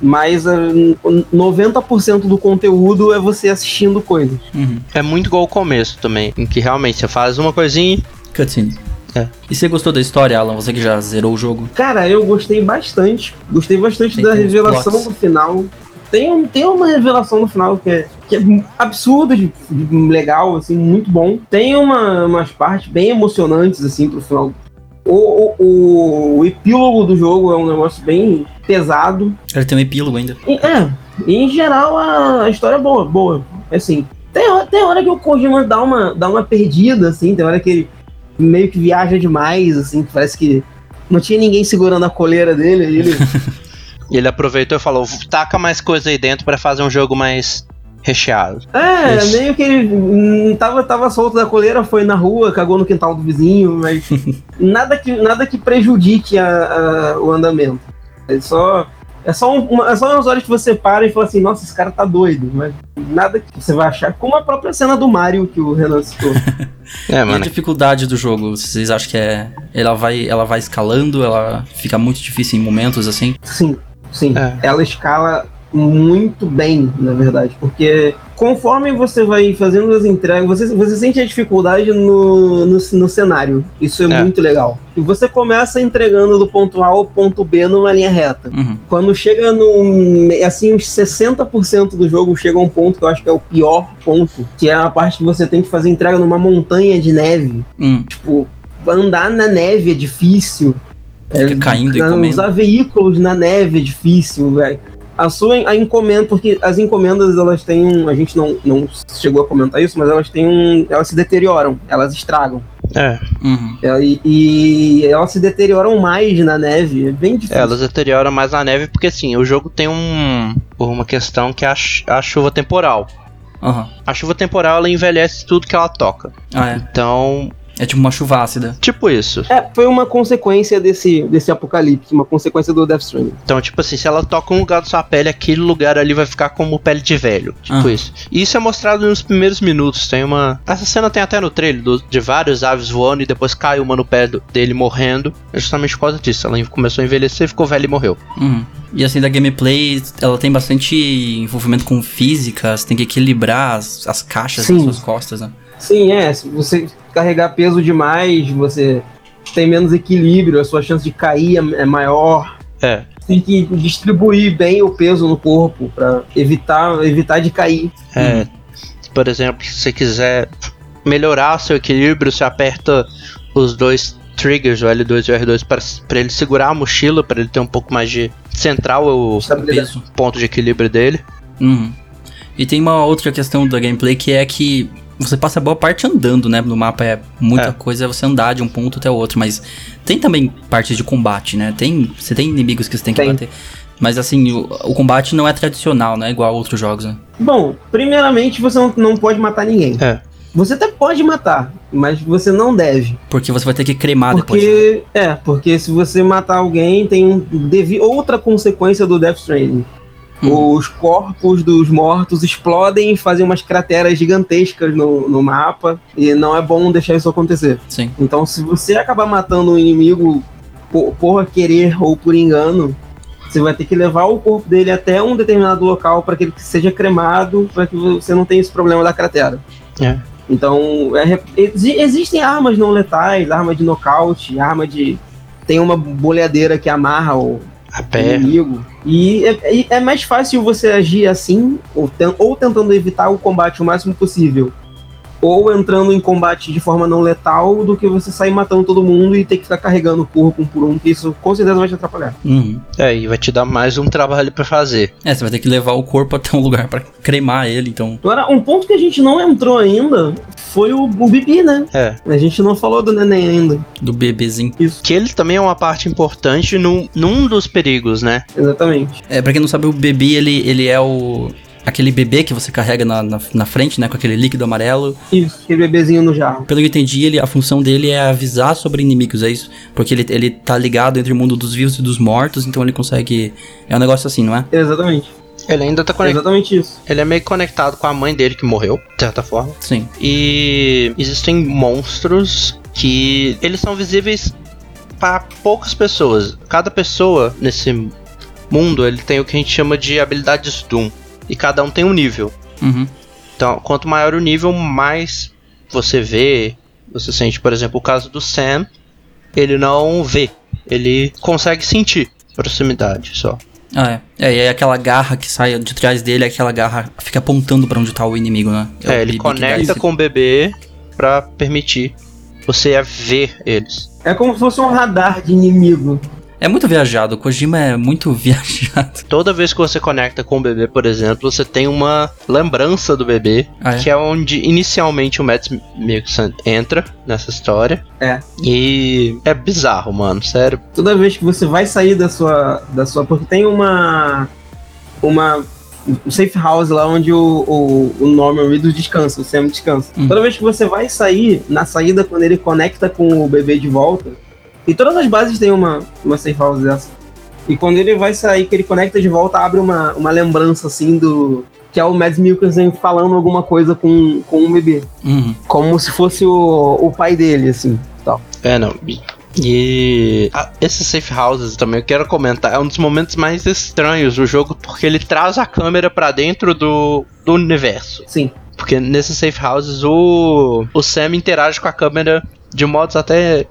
Mas uh, ah, 90% do conteúdo é você assistindo coisas. Uhum. É muito igual o começo também, em que realmente você faz uma coisinha. Cutscene. É. E você gostou da história, Alan? Você que já zerou o jogo? Cara, eu gostei bastante. Gostei bastante tem, da revelação do final. Tem, tem uma revelação no final que é, que é absurda, legal, assim, muito bom. Tem uma, umas partes bem emocionantes, assim, pro final. O, o, o, epílogo do jogo é um negócio bem pesado. Ele tem um epílogo ainda. E, é, em geral a, a história é boa, boa. Assim, tem, tem hora que o Kojima dá uma, dá uma perdida, assim, tem hora que ele meio que viaja demais, assim, parece que não tinha ninguém segurando a coleira dele. E ele... ele aproveitou e falou: taca mais coisa aí dentro para fazer um jogo mais recheado. É, Isso. meio que ele hum, tava, tava solto da coleira, foi na rua, cagou no quintal do vizinho, mas nada, que, nada que prejudique a, a, o andamento. Ele só é só, uma, é só umas horas que você para e fala assim, nossa, esse cara tá doido. Mas nada que você vai achar. Como a própria cena do Mario que o Renan citou. é, mano. E a dificuldade do jogo, vocês acham que é. Ela vai, ela vai escalando, ela fica muito difícil em momentos assim? Sim, sim. É. Ela escala muito bem, na verdade, porque conforme você vai fazendo as entregas, você, você sente a dificuldade no, no, no cenário. Isso é, é, muito legal. E você começa entregando do ponto A ao ponto B numa linha reta. Uhum. Quando chega no. Assim, uns 60% do jogo chega a um ponto que eu acho que é o pior ponto, que é a parte que você tem que fazer entrega numa montanha de neve. Uhum. Tipo, andar na neve é difícil. Fica é, caindo e comendo. Usar veículos na neve é difícil, velho a sua a encomenda, porque as encomendas elas têm um, a gente não, não chegou a comentar isso, mas elas têm um, elas se deterioram, elas estragam. É. Uhum. é e, e, elas se deterioram mais na neve, é bem difícil. É, elas deterioram mais na neve porque assim, o jogo tem um uma questão que é a, a chuva temporal. Uhum. A chuva temporal ela envelhece tudo que ela toca. Ah, é. Então é tipo uma chuva ácida. Tipo isso. É, foi uma consequência desse, desse apocalipse, uma consequência do Death Stranding. Então, tipo assim, se ela toca um lugar da sua pele, aquele lugar ali vai ficar como pele de velho. Tipo isso. E isso é mostrado nos primeiros minutos. Tem uma. Essa cena tem até no trailer do, de vários aves voando e depois cai uma no pé do, dele morrendo. É justamente por causa disso. Ela começou a envelhecer, ficou velha e morreu. Uhum. E assim, da gameplay, ela tem bastante envolvimento com física, você tem que equilibrar as, as caixas Sim. nas suas costas, né? Sim, é. Você carregar peso demais, você tem menos equilíbrio, a sua chance de cair é, é maior. É. Tem que distribuir bem o peso no corpo para evitar, evitar de cair. É. Por exemplo, se você quiser melhorar seu equilíbrio, você aperta os dois triggers, o L2 e o R2, para ele segurar a mochila, para ele ter um pouco mais de central o, peso. ponto de equilíbrio dele. Uhum. E tem uma outra questão da gameplay que é que você passa boa parte andando, né? No mapa é muita é. coisa você andar de um ponto até o outro, mas tem também partes de combate, né? Tem, você tem inimigos que você tem que tem. bater. Mas assim, o, o, combate não é tradicional, né? Igual a outros jogos, né? Bom, primeiramente você não, não pode matar ninguém. É. Você até pode matar, mas você não deve. Porque você vai ter que cremar porque, depois. Né? É, porque se você matar alguém, tem um, outra consequência do Death Stranding. Hum. Os corpos dos mortos explodem e fazem umas crateras gigantescas no, no mapa. E não é bom deixar isso acontecer. Sim. Então, se você acabar matando um inimigo por, por querer ou por engano, você vai ter que levar o corpo dele até um determinado local para que ele seja cremado, para que você não tenha esse problema da cratera. É. Então, é, existem armas não letais, arma de nocaute, arma de. Tem uma boleadeira que amarra o, a pé. inimigo. E é, é, mais fácil você agir assim, ou, ou tentando evitar o combate o máximo possível, ou entrando em combate de forma não letal do que você sair matando todo mundo e ter que ficar carregando o corpo um por um, que isso com certeza vai te atrapalhar. Uhum. É, e vai te dar mais um trabalho para fazer. É, você vai ter que levar o corpo até um lugar para cremar ele, então. Agora, um ponto que a gente não entrou ainda foi o, o Bibi, né? É. A gente não falou do neném ainda. Do bebezinho. Isso. Que ele também é uma parte importante num, num dos perigos, né? Exatamente. É, pra quem não sabe, o Bibi, ele, ele é o aquele bebê que você carrega na, na, na, frente, né? Com aquele líquido amarelo. Isso, aquele bebezinho no jarro. Pelo que eu entendi, ele, a função dele é avisar sobre inimigos, é isso? Porque ele, ele tá ligado entre o mundo dos vivos e dos mortos, então ele consegue. É um negócio assim, não é? Exatamente. Ele ainda tá conectado. Exatamente isso. Ele é meio conectado com a mãe dele que morreu, de certa forma. Sim. E existem monstros que eles são visíveis para poucas pessoas. Cada pessoa nesse mundo, ele tem o que a gente chama de habilidades Doom e cada um tem um nível. Uhum. Então, quanto maior o nível, mais você vê. Você sente, por exemplo, o caso do Sam, ele não vê, ele consegue sentir proximidade só. Ah, é. É, e aí aquela garra que sai de trás dele, aquela garra fica apontando para onde tá o inimigo, né? É, é ele conecta com o bebê para permitir você ver eles. É como se fosse um radar de inimigo. É muito viajado, o Kojima é muito viajado. Toda vez que você conecta com o bebê, por exemplo, você tem uma lembrança do bebê, ah, é? que é onde inicialmente o Matt Mikkelsen entra nessa história. É. E é bizarro, mano, sério. Toda vez que você vai sair da sua da sua porque tem uma uma um safe house lá onde o, o, o Norman Reedus descansa, o Sam descansa. Hum. Toda vez que você vai sair, na saída, quando ele conecta com o bebê de volta, e todas as bases têm uma, uma safe house dessa. E quando ele vai sair, que ele conecta de volta, abre uma, uma lembrança assim do. Que é o Mads Mikkelsen falando alguma coisa com, com um bebê. Uhum. Como se fosse o, o pai dele, assim. Tal. É, não. E ah, esses safe houses também eu quero comentar. É um dos momentos mais estranhos do jogo, porque ele traz a câmera para dentro do, do universo. Sim. Porque nesses safe houses o, o Sam interage com a câmera de modos até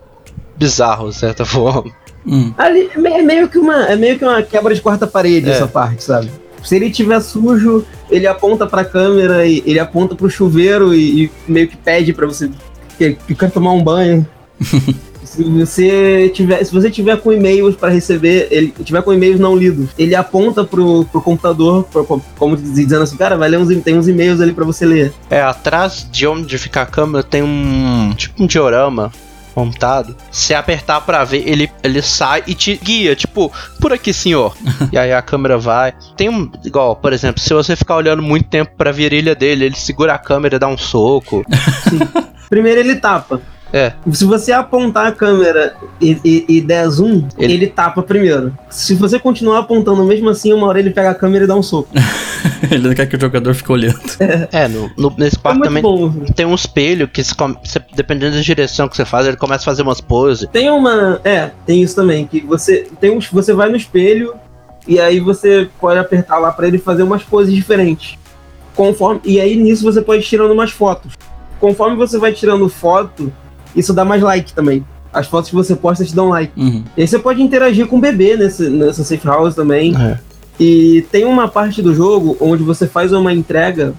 bizarro, de certa forma. Hum. Ali é meio que uma, é meio que uma quebra de quarta parede é. essa parte, sabe? Se ele tiver sujo, ele aponta pra câmera, e ele aponta pro chuveiro e, e meio que pede para você que, que quer tomar um banho. se você tiver, se você tiver com e-mails para receber, ele tiver com e-mails não lidos, ele aponta pro, pro computador, pro, como dizendo assim, cara, vai ler uns, tem uns e-mails ali para você ler. É, atrás de onde fica a câmera tem um tipo um diorama montado, se apertar para ver, ele, ele sai e te guia, tipo, por aqui, senhor. e aí a câmera vai. Tem um, igual, por exemplo, se você ficar olhando muito tempo pra virilha dele, ele segura a câmera e dá um soco. Primeiro ele tapa. É. Se você apontar a câmera e, e, e der zoom, ele... ele... tapa primeiro. Se você continuar apontando mesmo assim, uma hora ele pega a câmera e dá um soco. ele não quer que o jogador fique olhando. É, é no, no, nesse quarto é também bom. tem um espelho que, se, se, dependendo da direção que você faz, ele começa a fazer umas poses. Tem uma. É, tem isso também. Que você, tem um, você vai no espelho e aí você pode apertar lá para ele fazer umas poses diferentes. Conforme, e aí nisso você pode ir tirando umas fotos. Conforme você vai tirando foto, isso dá mais like também. As fotos que você posta te dão like. Uhum. E aí você pode interagir com o bebê nesse, nessa safe house também. É. E tem uma parte do jogo onde você faz uma entrega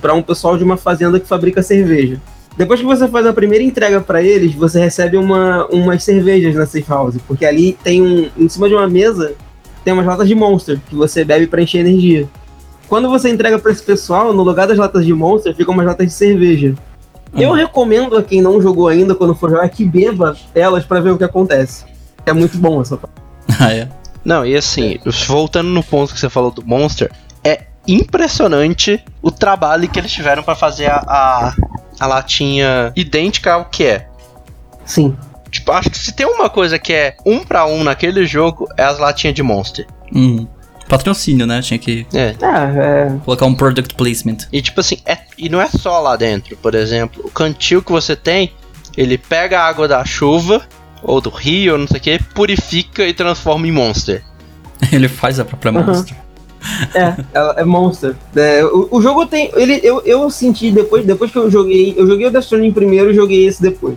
para um pessoal de uma fazenda que fabrica cerveja. Depois que você faz a primeira entrega para eles, você recebe uma, umas cervejas na safe house, porque ali tem um. Em cima de uma mesa tem umas latas de Monster que você bebe para encher energia. Quando você entrega para esse pessoal, no lugar das latas de Monster, ficam umas latas de cerveja. Uhum. Eu recomendo a quem não jogou ainda, quando for jogar, que beba elas para ver o que acontece. É muito bom essa parte. Ah, é? Não, e assim, voltando no ponto que você falou do Monster, é impressionante o trabalho que eles tiveram para fazer a, a, a, latinha idêntica ao que é. Sim. Tipo, acho que se tem uma coisa que é um para um naquele jogo, é as latinhas de Monster. Hum. Patrocínio, né? Tinha que é. Ah, é. colocar um product placement. E tipo assim, é, e não é só lá dentro, por exemplo, o cantil que você tem, ele pega a água da chuva ou do rio, não sei o que, purifica e transforma em monster. ele faz a própria uhum. monster. É, é, é Monster. É, o, o, jogo tem. Ele, eu, eu senti depois, depois que eu joguei. Eu joguei o Death Stranding primeiro e joguei esse depois.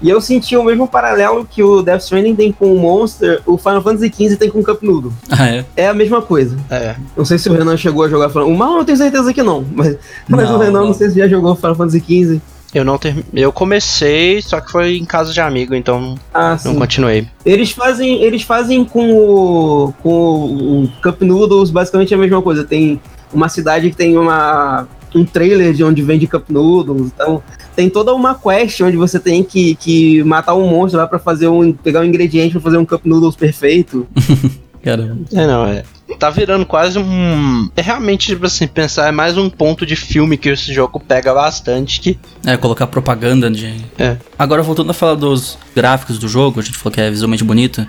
E eu senti o mesmo paralelo que o Death Stranding tem com o Monster, o Final Fantasy XV tem com o Cup Noodle. Ah, é? É a mesma coisa. É. Não sei se o Renan chegou a jogar Final O Mal eu tenho certeza que não, mas, mas o Renan não. não sei se já jogou Final Fantasy XV. Eu não ter... Eu comecei, só que foi em casa de amigo, então ah, não continuei. Eles fazem, eles fazem com o com o Cup Noodles basicamente a mesma coisa. Tem uma cidade que tem uma um trailer de onde vende Cup Noodles, então tem toda uma quest onde você tem que, que matar um monstro lá para fazer um pegar um ingrediente para fazer um Cup Noodles perfeito. Caramba. É, não, é tá virando quase um. É realmente, tipo assim, pensar, é mais um ponto de filme que esse jogo pega bastante. Que... É, colocar propaganda de. É. Agora, voltando a falar dos gráficos do jogo, a gente falou que é visualmente bonito.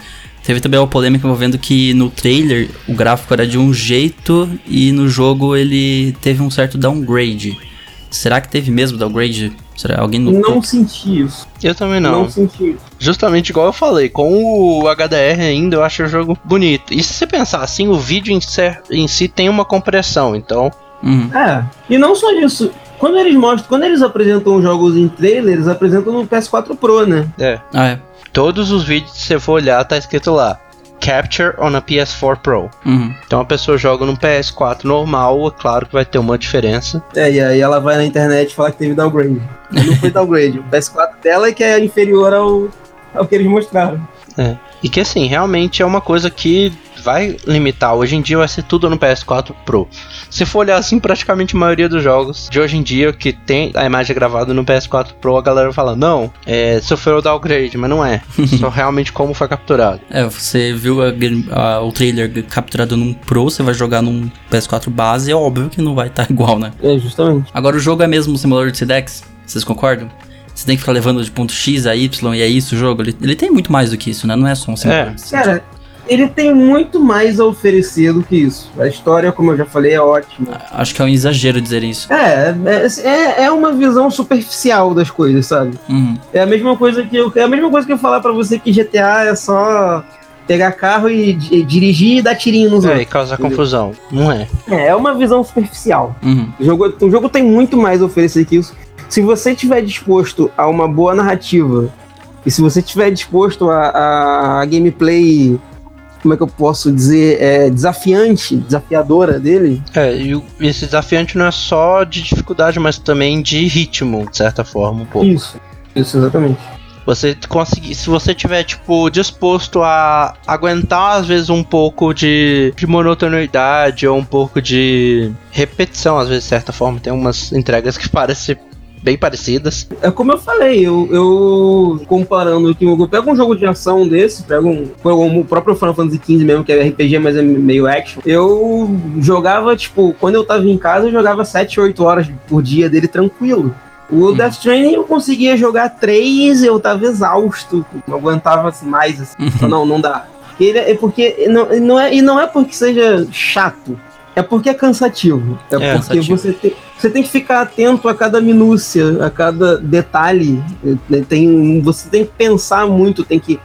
Teve também uma polêmica envolvendo que no trailer o gráfico era de um jeito e no jogo ele teve um certo downgrade. Será que teve mesmo downgrade? Será alguém notou? Não senti isso. Eu também não. Não senti isso. Justamente igual eu falei, com o HDR ainda eu acho o jogo bonito. E se você pensar assim, o vídeo em si, em si tem uma compressão, então. Uhum. É. E não só isso. Quando eles mostram, quando eles apresentam jogos em trailer, eles apresentam no PS4 Pro, né? É. Ah, é. Todos os vídeos, se você for olhar, tá escrito lá. Capture on a PS4 Pro. Uhum. Então a pessoa joga no PS4 normal, é claro que vai ter uma diferença. É, e aí ela vai na internet falar que teve downgrade. Não foi downgrade. o PS4 dela é que é inferior ao, ao que eles mostraram. É. E que assim, realmente é uma coisa que vai limitar. Hoje em dia vai ser tudo no PS4 Pro. Se for olhar assim, praticamente a maioria dos jogos de hoje em dia que tem a imagem gravada no PS4 Pro, a galera fala, não, é, sofreu o downgrade, mas não é. Só realmente como foi capturado. É, você viu a, a, o trailer capturado num Pro, você vai jogar num PS4 base, é óbvio que não vai estar tá igual, né? É, justamente. Agora o jogo é mesmo um simulador de Sedex? Vocês concordam? Você tem que ficar levando de ponto X a Y e é isso o jogo. Ele, ele tem muito mais do que isso, né? Não é só um simulador. É. Cara, ele tem muito mais a oferecer do que isso. A história, como eu já falei, é ótima. Acho que é um exagero dizer isso. É, é, é, é uma visão superficial das coisas, sabe? Uhum. É a mesma coisa que eu, é a mesma coisa que eu falar para você que GTA é só pegar carro e, e dirigir e dar tirinho nos é, outros. É, e causar confusão. Não é. É, é uma visão superficial. Uhum. O, jogo, o jogo tem muito mais a oferecer que isso. Se você estiver disposto a uma boa narrativa e se você estiver disposto a, a, a gameplay como é que eu posso dizer, é, desafiante, desafiadora dele. É, e esse desafiante não é só de dificuldade, mas também de ritmo, de certa forma, um pouco. Isso, isso exatamente. Você conseguir, se você tiver tipo disposto a aguentar às vezes um pouco de, de monotoneidade ou um pouco de repetição, às vezes de certa forma, tem umas entregas que parecem bem parecidas. É como eu falei, eu, eu comparando aqui, eu pego um jogo de ação desse, pego um, um, o próprio Final Fantasy XV mesmo, que é RPG, mas é meio action. Eu jogava, tipo, quando eu tava em casa, eu jogava 7, 8 horas por dia dele tranquilo. O. Death Stranding eu conseguia jogar 3, eu tava exausto, não aguentava mais, assim. Uhum. Não, não dá. Ele é porque não, não é, e não é porque seja chato, é porque é cansativo. É, é porque cansativo. você tem você tem que ficar atento a cada minúcia, a cada detalhe. Né, tem, você tem que pensar muito, tem que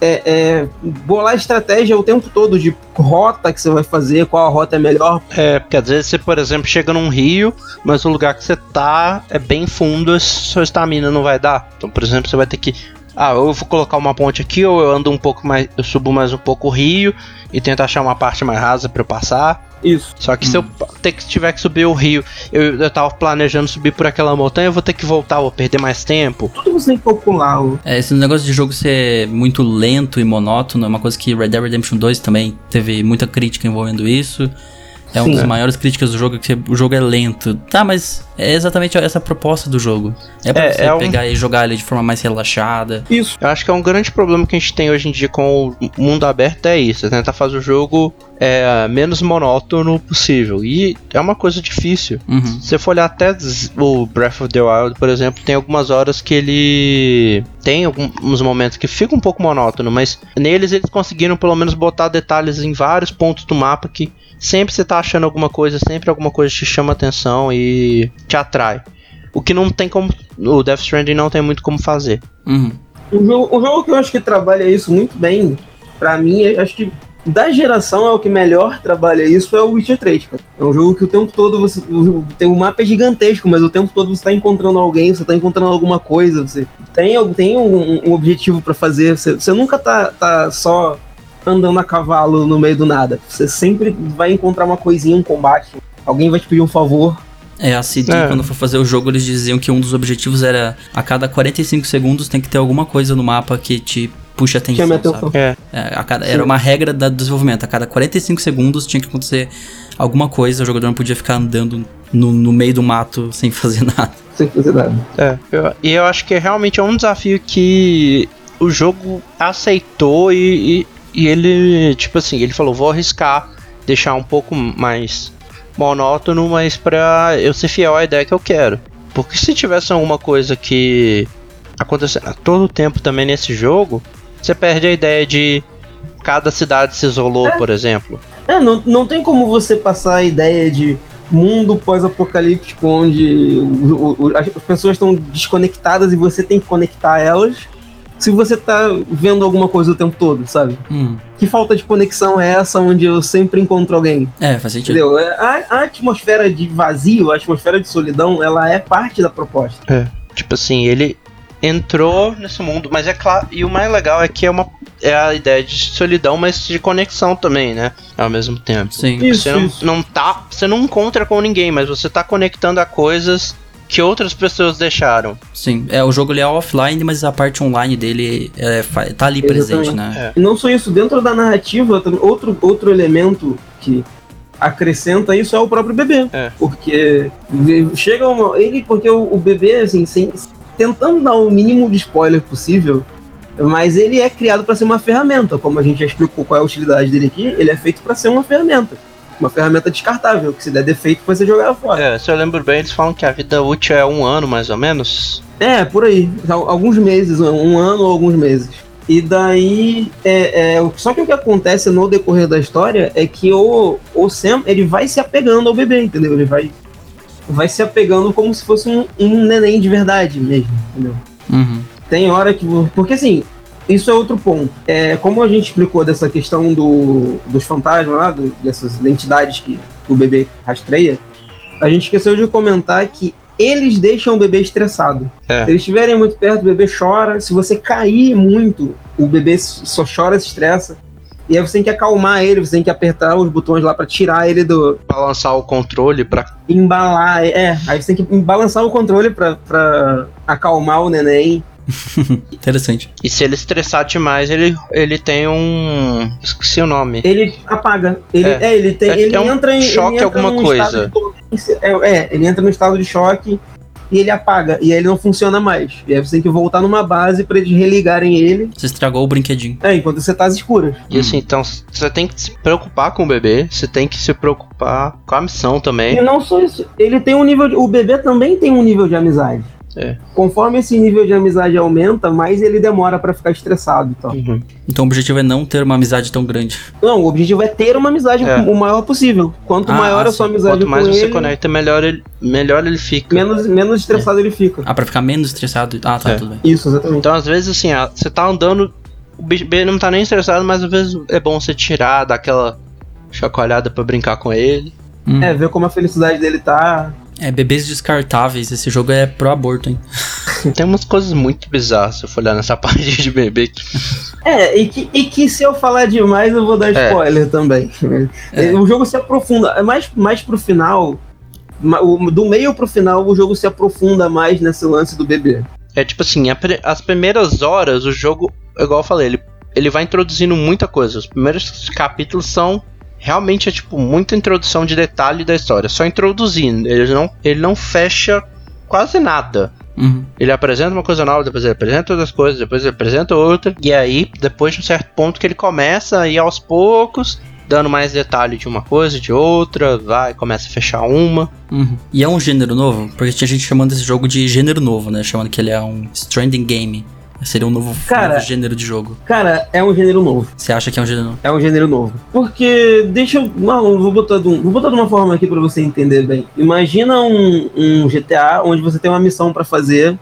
é, é, bolar estratégia o tempo todo de rota que você vai fazer, qual a rota é melhor. É, porque às vezes você, por exemplo, chega num rio, mas o lugar que você tá é bem fundo, sua estamina não vai dar. Então, por exemplo, você vai ter que ah, eu vou colocar uma ponte aqui, ou eu ando um pouco mais, eu subo mais um pouco o rio e tento achar uma parte mais rasa para eu passar. Isso. Só que hum. se eu hum. ter que, tiver que subir o rio, eu, eu tava planejando subir por aquela montanha, eu vou ter que voltar, vou perder mais tempo. Tudo você tem que calcular. É, esse negócio de jogo ser muito lento e monótono é uma coisa que Red Dead Redemption 2 também teve muita crítica envolvendo isso. É uma das maiores críticas do jogo, que o jogo é lento. Tá, mas é exatamente essa proposta do jogo. É pra é, você é pegar um... e jogar ele de forma mais relaxada. Isso. Eu acho que é um grande problema que a gente tem hoje em dia com o mundo aberto é isso. É tentar fazer o jogo é, menos monótono possível. E é uma coisa difícil. Uhum. Se você for olhar até o Breath of the Wild, por exemplo, tem algumas horas que ele tem alguns momentos que fica um pouco monótono, mas neles eles conseguiram pelo menos botar detalhes em vários pontos do mapa que sempre você tá achando alguma coisa, sempre alguma coisa te chama atenção e te atrai. O que não tem como. O Death Stranding não tem muito como fazer. Uhum. O, jogo, o jogo que eu acho que trabalha isso muito bem, para mim, acho que da geração é o que melhor trabalha isso é o Witcher 3, cara. É um jogo que o tempo todo você. Tem um mapa é gigantesco, mas o tempo todo você tá encontrando alguém, você tá encontrando alguma coisa, você tem, tem um, um objetivo para fazer. Você, você nunca tá, tá só andando a cavalo no meio do nada. Você sempre vai encontrar uma coisinha, um combate. Alguém vai te pedir um favor. É, a CD, é. quando for fazer o jogo, eles diziam que um dos objetivos era a cada 45 segundos tem que ter alguma coisa no mapa que te puxa atenção. Atenção. É. é cada, era uma regra do desenvolvimento. A cada 45 segundos tinha que acontecer alguma coisa, o jogador não podia ficar andando no, no meio do mato sem fazer nada. Sem fazer nada. É, eu, e eu acho que realmente é um desafio que o jogo aceitou e, e e ele, tipo assim, ele falou: vou arriscar, deixar um pouco mais monótono, mas pra eu ser fiel à ideia que eu quero. Porque se tivesse alguma coisa que acontecendo a todo tempo também nesse jogo, você perde a ideia de cada cidade se isolou, é. por exemplo. É, não, não tem como você passar a ideia de mundo pós-apocalíptico onde o, o, as pessoas estão desconectadas e você tem que conectar elas se você tá vendo alguma coisa o tempo todo, sabe? Hum. Que falta de conexão é essa onde eu sempre encontro alguém? É, faz sentido. Entendeu? É, a, a atmosfera de vazio, a atmosfera de solidão, ela é parte da proposta. É. Tipo assim, ele entrou nesse mundo, mas é claro. E o mais legal é que é uma é a ideia de solidão, mas de conexão também, né? Ao mesmo tempo. Sim. Isso, você não, isso. não tá, você não encontra com ninguém, mas você tá conectando a coisas que outras pessoas deixaram. Sim, é, o jogo ele é offline, mas a parte online dele é, tá ali Exatamente. presente, né? É. E não só isso, dentro da narrativa, outro, outro elemento que acrescenta isso é o próprio bebê. É. Porque chega uma. Ele, porque o, o bebê, assim, sem, tentando dar o mínimo de spoiler possível, mas ele é criado para ser uma ferramenta. Como a gente já explicou qual é a utilidade dele aqui, ele é feito para ser uma ferramenta uma ferramenta descartável, que se der defeito você jogar fora. É, se eu lembro bem, eles falam que a vida útil é um ano, mais ou menos. É, por aí. Alguns meses, um ano ou alguns meses. E daí, é, é, só que o que acontece no decorrer da história é que o, o Sam, ele vai se apegando ao bebê, entendeu? Ele vai, vai se apegando como se fosse um, um neném de verdade mesmo, entendeu? Uhum. Tem hora que... Porque assim, isso é outro ponto. É, como a gente explicou dessa questão do, dos fantasmas lá, do, dessas identidades que o bebê rastreia, a gente esqueceu de comentar que eles deixam o bebê estressado. É. Se eles estiverem muito perto, o bebê chora. Se você cair muito, o bebê só chora, se estressa. E aí você tem que acalmar ele, você tem que apertar os botões lá para tirar ele do. Balançar o controle para Embalar, é. Aí você tem que balançar o controle para acalmar o neném. Interessante. E se ele estressar demais, ele, ele tem um. Esqueci o nome. Ele apaga. Ele, é. é ele tem. É, ele é um entra em. Choque entra alguma coisa. De, é, é, ele entra no estado de choque e ele apaga. E aí ele não funciona mais. E aí você tem que voltar numa base para eles religarem ele. Você estragou o brinquedinho. É, enquanto você tá às escuras. E assim, então você tem que se preocupar com o bebê, você tem que se preocupar com a missão também. E não só isso, ele tem um nível. De, o bebê também tem um nível de amizade. É. Conforme esse nível de amizade aumenta, mais ele demora para ficar estressado. Então. Uhum. então o objetivo é não ter uma amizade tão grande. Não, o objetivo é ter uma amizade é. o maior possível. Quanto ah, maior a sua amizade Quanto mais você ele, conecta, melhor ele, melhor ele fica. Menos, menos estressado é. ele fica. Ah, pra ficar menos estressado. Ah, tá, é. tudo bem. Isso, exatamente. Então, às vezes, assim, você tá andando, o bebê não tá nem estressado, mas às vezes é bom você tirar, dar aquela chacoalhada para brincar com ele. Hum. É, ver como a felicidade dele tá. É, bebês descartáveis. Esse jogo é pro aborto, hein? Tem umas coisas muito bizarras se eu for olhar nessa parte de bebê. Que... É, e que, e que se eu falar demais eu vou dar é. spoiler é. também. É. O jogo se aprofunda, é mais, mais pro final, do meio pro final o jogo se aprofunda mais nesse lance do bebê. É tipo assim, as primeiras horas o jogo, igual eu falei, ele, ele vai introduzindo muita coisa. Os primeiros capítulos são realmente é tipo muita introdução de detalhe da história, só introduzindo. Ele não, ele não fecha quase nada. Uhum. Ele apresenta uma coisa nova, depois ele apresenta outras coisas, depois ele apresenta outra. E aí, depois de um certo ponto que ele começa a ir aos poucos, dando mais detalhe de uma coisa, de outra, vai, começa a fechar uma. Uhum. E é um gênero novo? Porque tinha gente chamando esse jogo de gênero novo, né? Chamando que ele é um Stranding Game. Seria um novo, cara, novo gênero de jogo. Cara, é um gênero novo. Você acha que é um gênero novo? É um gênero novo. Porque, deixa eu. Não, vou botar de, um, vou botar de uma forma aqui para você entender bem. Imagina um, um GTA onde você tem uma missão para fazer.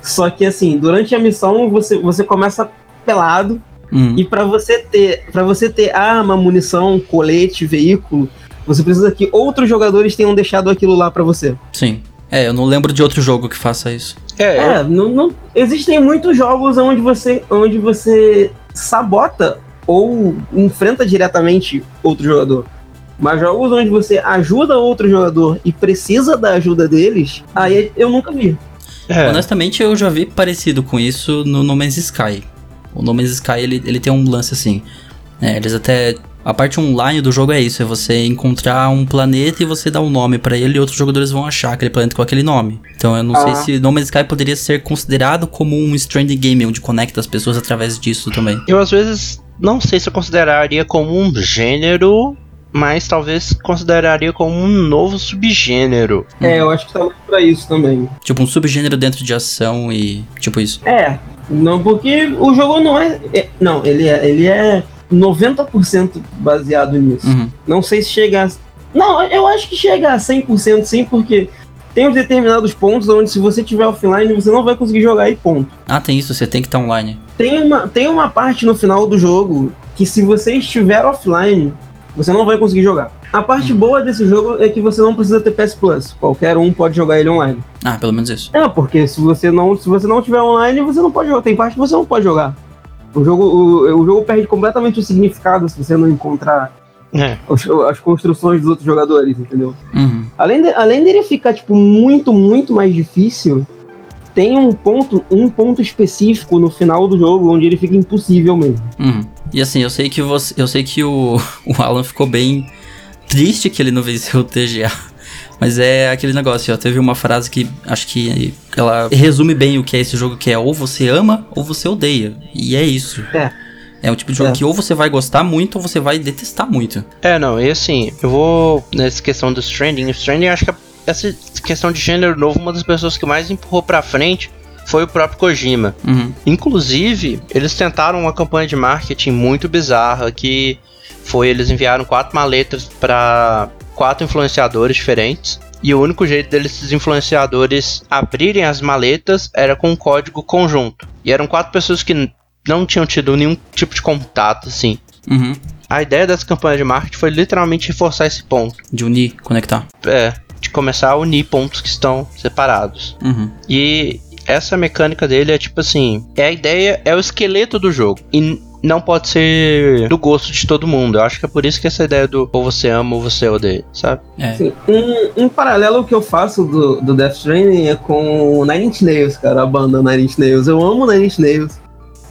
Só que assim, durante a missão você, você começa pelado. Hum. E para você ter para você ter arma, munição, colete, veículo, você precisa que outros jogadores tenham deixado aquilo lá para você. Sim. É, eu não lembro de outro jogo que faça isso. É, é não, não, existem muitos jogos onde você, onde você sabota ou enfrenta diretamente outro jogador. Mas jogos onde você ajuda outro jogador e precisa da ajuda deles, aí eu nunca vi. É. Honestamente, eu já vi parecido com isso no No Man's Sky. O No Man's Sky ele, ele tem um lance assim. É, eles até a parte online do jogo é isso, é você encontrar um planeta e você dar um nome para ele e outros jogadores vão achar aquele planeta com aquele nome. Então eu não ah. sei se No Man's Sky poderia ser considerado como um stranding game onde conecta as pessoas através disso também. Eu às vezes não sei se eu consideraria como um gênero, mas talvez consideraria como um novo subgênero. É, eu acho que tá muito pra isso também. Tipo um subgênero dentro de ação e tipo isso. É, não porque o jogo não é, é não, ele é, ele é 90% baseado nisso. Uhum. Não sei se chega a... Não, eu acho que chega a 100% sim, porque tem uns determinados pontos onde se você tiver offline, você não vai conseguir jogar aí, ponto. Ah, tem isso, você tem que estar online. Tem uma, tem uma parte no final do jogo que se você estiver offline, você não vai conseguir jogar. A parte uhum. boa desse jogo é que você não precisa ter PS Plus. Qualquer um pode jogar ele online. Ah, pelo menos isso. É, porque se você não, se você não tiver online, você não pode jogar. Tem parte que você não pode jogar. O jogo, o, o jogo perde completamente o significado se você não encontrar é. as, as, construções dos outros jogadores, entendeu? Uhum. Além, de, além dele ficar, tipo, muito, muito mais difícil, tem um ponto, um ponto específico no final do jogo onde ele fica impossível mesmo. Uhum. E assim, eu sei que você. Eu sei que o, o Alan ficou bem triste que ele não venceu o TGA. Mas é aquele negócio, ó, teve uma frase que acho que ela resume bem o que é esse jogo, que é ou você ama ou você odeia. E é isso. É. É um tipo de jogo é. que ou você vai gostar muito ou você vai detestar muito. É, não, e assim, eu vou nessa questão do Stranding. O Stranding, acho que essa questão de gênero novo, uma das pessoas que mais empurrou pra frente foi o próprio Kojima. Uhum. Inclusive, eles tentaram uma campanha de marketing muito bizarra que foi eles enviaram quatro maletas para quatro influenciadores diferentes. E o único jeito desses influenciadores abrirem as maletas era com um código conjunto. E eram quatro pessoas que não tinham tido nenhum tipo de contato, assim. Uhum. A ideia dessa campanha de marketing foi literalmente reforçar esse ponto. De unir, conectar. É, de começar a unir pontos que estão separados. Uhum. E essa mecânica dele é tipo assim: é a ideia, é o esqueleto do jogo. E não pode ser do gosto de todo mundo. Eu acho que é por isso que essa ideia do ou você ama ou você odeia, sabe? É. Sim. Um, um, paralelo que eu faço do, do Death Stranding é com Nine Inch Nails, cara, a banda Nine Inch Nails. Eu amo Nine Inch Nails.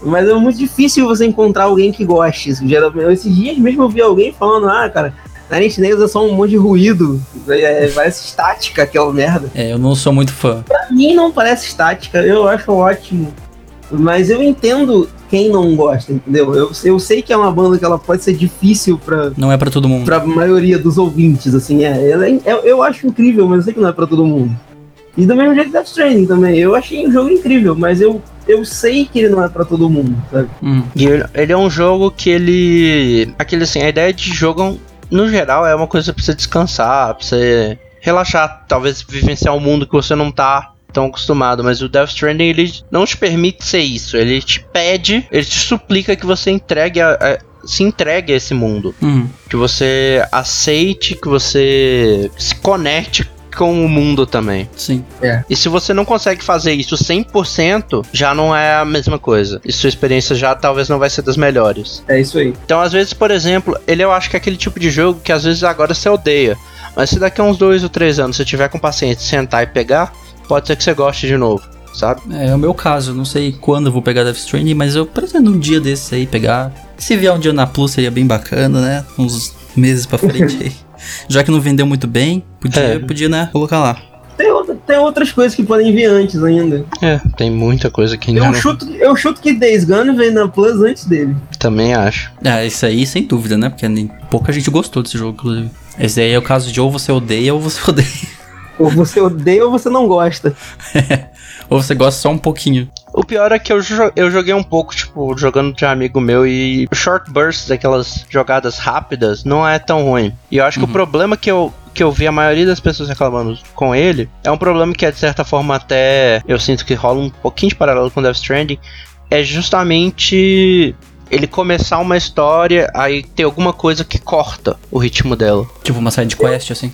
Mas é muito difícil você encontrar alguém que goste. Geralmente, esses dias mesmo eu vi alguém falando, ah, cara, Nine Inch Nails é só um monte de ruído. É, parece estática, aquela merda. É, eu não sou muito fã. Pra mim não parece estática, eu acho ótimo. Mas eu entendo quem não gosta, entendeu? Eu, eu sei que é uma banda que ela pode ser difícil pra. Não é para todo mundo. Pra maioria dos ouvintes, assim, é. Ela é, é eu acho incrível, mas eu sei que não é pra todo mundo. E do mesmo jeito Death Stranding também. Eu achei o jogo incrível, mas eu, eu sei que ele não é para todo mundo, sabe? Hum. E ele, ele, é um jogo que ele. Aquele assim, a ideia de jogo, no geral, é uma coisa pra você descansar, pra você relaxar, talvez vivenciar um mundo que você não tá tão acostumado, mas o Death Stranding ele não te permite ser isso. Ele te pede, ele te suplica que você entregue a, a se entregue a esse mundo. Uhum. Que você aceite, que você se conecte com o mundo também. Sim. É. E se você não consegue fazer isso 100%, já não é a mesma coisa. E sua experiência já talvez não vai ser das melhores. É isso aí. Então, às vezes, por exemplo, ele eu acho que é aquele tipo de jogo que às vezes agora você odeia. Mas se daqui a uns dois ou três anos você tiver com paciência sentar e pegar, pode ser que você goste de novo. Sabe? É, é o meu caso, não sei quando eu vou pegar Death Stranding, mas eu pretendo um dia desse aí pegar. Se vier um dia na Plus seria bem bacana, né? Uns meses pra frente aí. Já que não vendeu muito bem, podia, é. podia né, colocar lá. Tem, outra, tem outras coisas que podem vir antes ainda. É, tem muita coisa que ainda eu não... Chuto, eu chuto que Days Gone vem na Plus antes dele. Também acho. É, isso aí sem dúvida, né? Porque nem, pouca gente gostou desse jogo, inclusive. Esse aí é o caso de ou você odeia ou você odeia. Ou você odeia ou você não gosta. ou você gosta só um pouquinho. O pior é que eu, eu joguei um pouco, tipo, jogando de amigo meu e short bursts, aquelas jogadas rápidas, não é tão ruim. E eu acho uhum. que o uhum. problema que eu, que eu vi a maioria das pessoas reclamando com ele é um problema que é de certa forma até eu sinto que rola um pouquinho de paralelo com Death Stranding. É justamente ele começar uma história, aí ter alguma coisa que corta o ritmo dela. Tipo uma side quest, assim?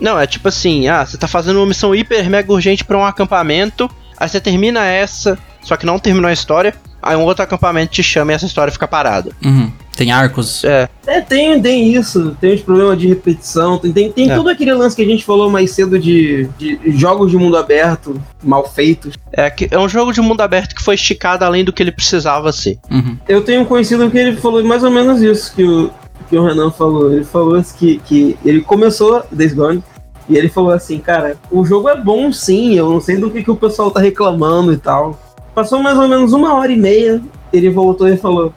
Não, é tipo assim, ah, você tá fazendo uma missão hiper mega urgente para um acampamento, aí você termina essa, só que não terminou a história, aí um outro acampamento te chama e essa história fica parada. Uhum. Tem arcos. É. é. tem, tem isso. Tem os problemas de repetição. Tem, tem, tem é. todo aquele lance que a gente falou mais cedo de, de jogos de mundo aberto mal feitos. É, que é um jogo de mundo aberto que foi esticado além do que ele precisava ser. Uhum. Eu tenho conhecido que ele falou mais ou menos isso que o, que o Renan falou. Ele falou que, que ele começou Days Gone e ele falou assim, cara, o jogo é bom sim, eu não sei do que, que o pessoal tá reclamando e tal. Passou mais ou menos uma hora e meia, ele voltou e falou: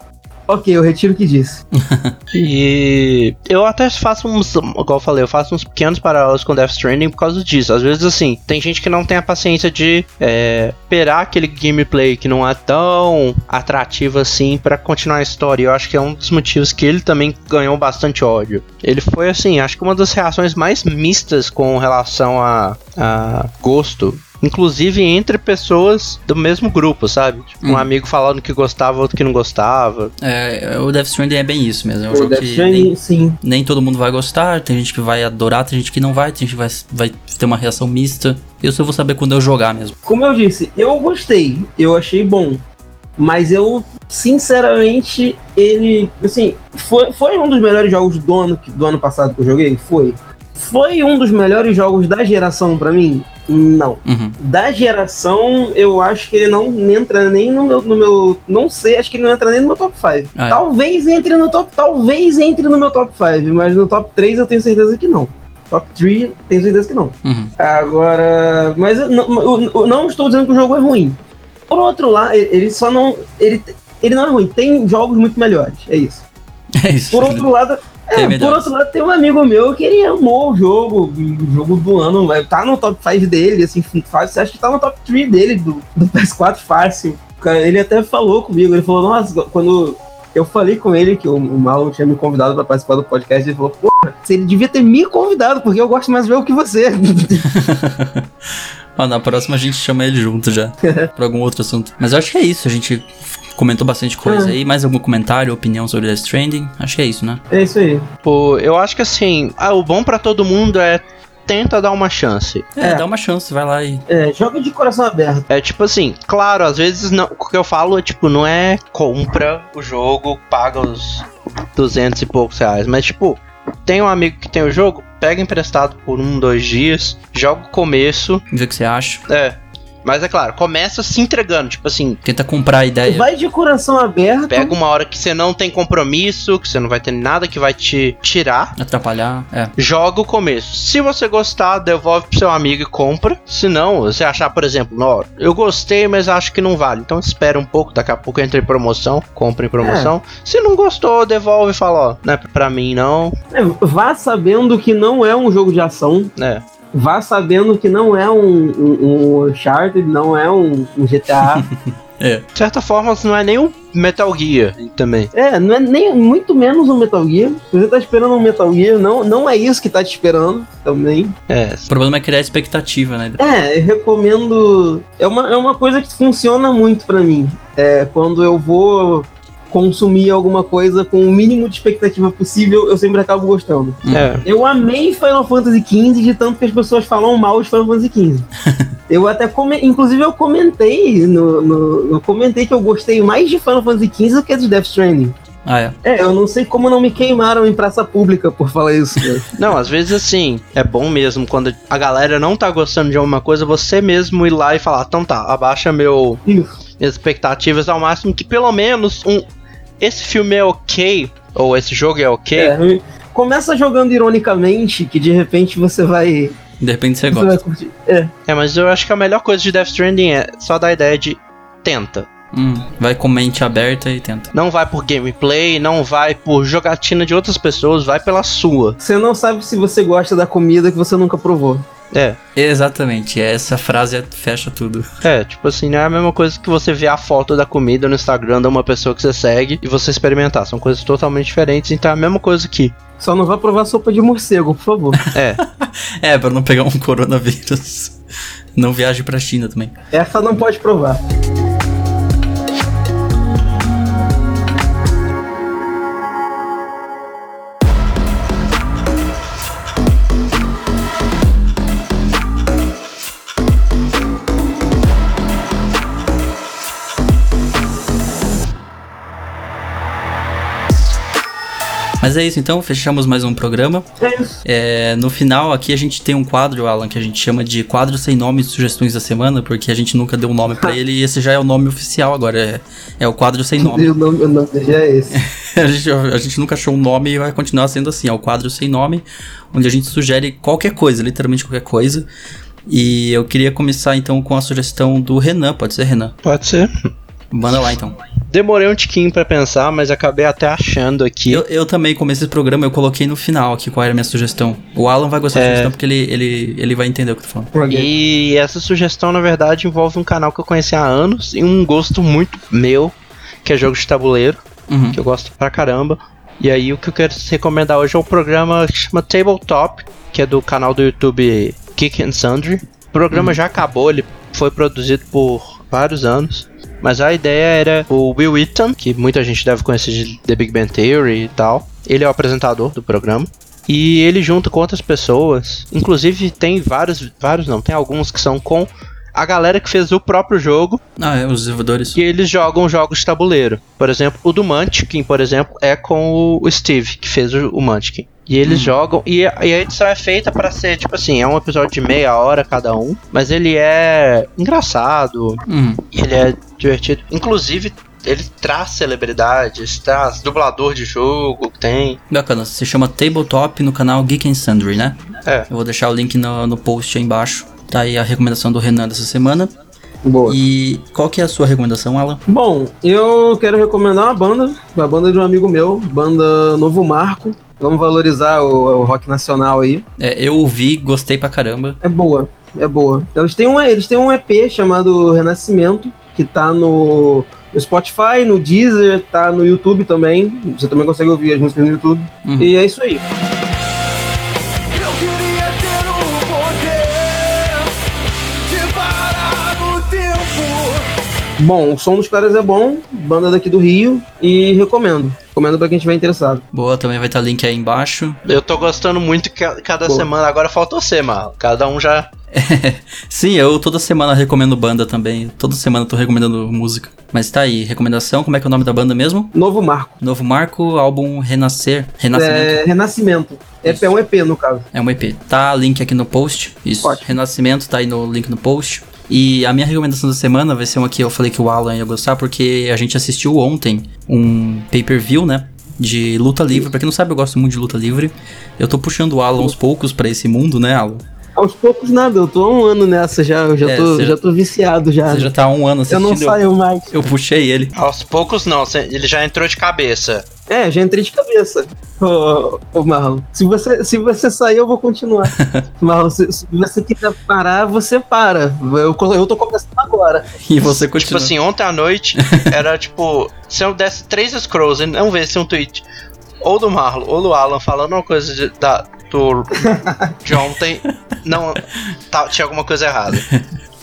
Ok, eu retiro o que disse. e eu até faço uns, igual eu falei, eu faço uns pequenos paralelos com Death Stranding por causa disso. Às vezes, assim, tem gente que não tem a paciência de é, esperar aquele gameplay que não é tão atrativo assim para continuar a história. Eu acho que é um dos motivos que ele também ganhou bastante ódio. Ele foi, assim, acho que uma das reações mais mistas com relação a, a gosto inclusive entre pessoas do mesmo grupo, sabe? Tipo, um hum. amigo falando que gostava, outro que não gostava. É, o Death Stranding é bem isso mesmo. É um o jogo Death que nem, sim. nem todo mundo vai gostar, tem gente que vai adorar, tem gente que não vai, tem gente que vai, vai ter uma reação mista. Eu só vou saber quando eu jogar mesmo. Como eu disse, eu gostei, eu achei bom. Mas eu, sinceramente, ele. Assim, foi, foi um dos melhores jogos do ano, do ano passado que eu joguei? Foi. Foi um dos melhores jogos da geração para mim? Não. Uhum. Da geração, eu acho que ele não entra nem no meu, no meu. Não sei, acho que ele não entra nem no meu top 5. Ah, é. Talvez entre no top. Talvez entre no meu top 5, mas no top 3 eu tenho certeza que não. Top 3, tenho certeza que não. Uhum. Agora. Mas eu não, eu não estou dizendo que o jogo é ruim. Por outro lado, ele só não. Ele, ele não é ruim, tem jogos muito melhores. É isso. É isso. Por outro lado, é, por outro lado, tem um amigo meu que ele amou o jogo, o jogo do ano, tá no top 5 dele, assim, fácil, acha que tá no top 3 dele, do, do PS4 fácil. Ele até falou comigo, ele falou, nossa, quando eu falei com ele que o, o Marlon tinha me convidado para participar do podcast, ele falou, porra, ele devia ter me convidado, porque eu gosto mais do jogo que você. ah, na próxima a gente chama ele junto já, pra algum outro assunto. Mas eu acho que é isso, a gente comentou bastante coisa é. aí. Mais algum comentário, opinião sobre Death Stranding? Acho que é isso, né? É isso aí. Pô, eu acho que assim, ah, o bom para todo mundo é tenta dar uma chance. É, é, dá uma chance, vai lá e. É, joga de coração aberto. É tipo assim, claro, às vezes não, o que eu falo é tipo, não é compra o jogo, paga os 200 e poucos reais, mas tipo, tem um amigo que tem o jogo, pega emprestado por um, dois dias, joga o começo. Vê o que você acha. É. Mas é claro, começa se entregando, tipo assim. Tenta comprar a ideia. Vai de coração aberto. Pega uma hora que você não tem compromisso, que você não vai ter nada que vai te tirar. Atrapalhar, é. Joga o começo. Se você gostar, devolve pro seu amigo e compra. Se não, você achar, por exemplo, não, eu gostei, mas acho que não vale. Então espera um pouco, daqui a pouco entra em promoção, compra em promoção. É. Se não gostou, devolve e fala, ó, não é pra mim não. É, vá sabendo que não é um jogo de ação. É vá sabendo que não é um, um, um Uncharted, não é um, um GTA. é. De certa forma, não é nem um Metal Gear também. É, não é nem muito menos um Metal Gear. Se você tá esperando um Metal Gear, não, não é isso que tá te esperando também. É. O problema é criar expectativa, né? É, eu recomendo. É uma, é uma coisa que funciona muito para mim. É, quando eu vou consumir alguma coisa com o mínimo de expectativa possível, eu sempre acabo gostando. É. Eu amei Final Fantasy XV de tanto que as pessoas falam mal de Final Fantasy XV. eu até come... inclusive eu comentei no, no, eu comentei que eu gostei mais de Final Fantasy XV do que de Death Stranding. Ah, é? É, eu não sei como não me queimaram em praça pública por falar isso. Né? não, às vezes assim, é bom mesmo quando a galera não tá gostando de alguma coisa, você mesmo ir lá e falar, então tá, abaixa meu Isso. expectativas ao máximo, que pelo menos um esse filme é ok, ou esse jogo é ok. É, começa jogando ironicamente, que de repente você vai. De repente você, você gosta. É. É, mas eu acho que a melhor coisa de Death Stranding é só dar a ideia de tenta. Hum, vai com mente aberta e tenta. Não vai por gameplay, não vai por jogatina de outras pessoas, vai pela sua. Você não sabe se você gosta da comida que você nunca provou. É, Exatamente, essa frase fecha tudo. é, tipo assim, não é a mesma coisa que você ver a foto da comida no Instagram de uma pessoa que você segue e você experimentar. São coisas totalmente diferentes, então é a mesma coisa aqui. Só não vai provar sopa de morcego, por favor. É, É, pra não pegar um coronavírus. Não viaje pra China também. Essa não pode provar. Mas é isso, então, fechamos mais um programa. É isso. É, no final, aqui a gente tem um quadro, Alan, que a gente chama de quadro sem nome e sugestões da semana, porque a gente nunca deu um nome pra ele e esse já é o nome oficial agora. É, é o quadro sem nome. O nome, o nome já é esse. a, gente, a gente nunca achou um nome e vai continuar sendo assim. É o quadro sem nome, onde a gente sugere qualquer coisa, literalmente qualquer coisa. E eu queria começar então com a sugestão do Renan, pode ser Renan? pode ser. Manda lá então. Demorei um tiquinho pra pensar, mas acabei até achando aqui. Eu, eu também, como esse programa, eu coloquei no final aqui qual era a minha sugestão. O Alan vai gostar da É. sugestão porque ele, ele, ele vai entender o que eu tô falando. E essa sugestão, na verdade, envolve um canal que eu conheci há anos e um gosto muito meu, que é jogo de tabuleiro, Uhum. que eu gosto pra caramba. E aí o que eu quero recomendar hoje é um programa que chama Tabletop, que é do canal do YouTube Kick and Sundry. O programa já acabou, ele foi produzido por vários anos. Mas a ideia era o Will Wheaton, que muita gente deve conhecer de The Big Bang Theory e tal. Ele é o apresentador do programa. E ele junta com outras pessoas. Inclusive tem vários, vários não, tem alguns que são com a galera que fez o próprio jogo Ah, é, os desenvolvedores. e eles jogam jogos de tabuleiro. Por exemplo, o do Munchkin, por exemplo, é com o Steve, que fez o, o Munchkin. E eles jogam. E a, e a edição é feita pra ser, tipo assim, é um episódio de meia hora cada um. Mas ele é engraçado, Uhum. ele é divertido. Inclusive, ele traz celebridades, traz dublador de jogo, tem. Bacana, se chama Tabletop no canal Geek and Sundry, né? É. Eu vou deixar o link no, no post aí embaixo. Tá aí a recomendação do Renan dessa semana. Boa. E qual que é a sua recomendação, Alan? Bom, eu quero recomendar uma banda, uma banda de um amigo meu, banda Novo Marco. Vamos valorizar o, o rock nacional aí. É, eu ouvi, gostei pra caramba. É boa, é boa. Eles têm um, eles têm um EP chamado Renascimento, que tá no, no Spotify, no Deezer, tá no YouTube também. Você também consegue ouvir as músicas no YouTube. Uhum. E é isso aí. Bom, o som dos caras é bom, banda daqui do Rio, e recomendo. Recomendo pra quem estiver interessado. Boa, também vai estar link aí embaixo. Eu tô gostando muito que cada Boa. semana. Agora faltou você, mano. Cada um já. Sim, eu toda semana recomendo banda também. Toda semana eu tô recomendando música. Mas tá aí, recomendação, como é que é o nome da banda mesmo? Novo Marco. Novo Marco, álbum Renascer. Renascimento. É, Renascimento. EP é um EP, no caso. É um EP. Tá link aqui no post. Isso. Ótimo. Renascimento tá aí no link no post. E a minha recomendação da semana vai ser uma que eu falei que o Alan ia gostar, porque a gente assistiu ontem um pay-per-view, né? De luta livre. Pra quem não sabe, eu gosto muito de luta livre. Eu tô puxando o Alan aos poucos pra esse mundo, né, Alan? Aos poucos nada, eu tô há um ano nessa já, eu já, É, tô, já tô viciado já. Você já tá há um ano eu assistindo. não saio mais. Eu puxei ele. Aos poucos não, ele já entrou de cabeça. É, já entrei de cabeça. Ô, ô Marlon, se você, se você sair, eu vou continuar. Marlon, se, se você quiser parar, você para. Eu, eu tô começando agora. E você Tipo continua. assim, ontem à noite era tipo, se eu desse três scrolls e não visse um tweet ou do Marlon ou do Alan falando uma coisa de, da, do, de ontem, não, tá- tinha alguma coisa errada.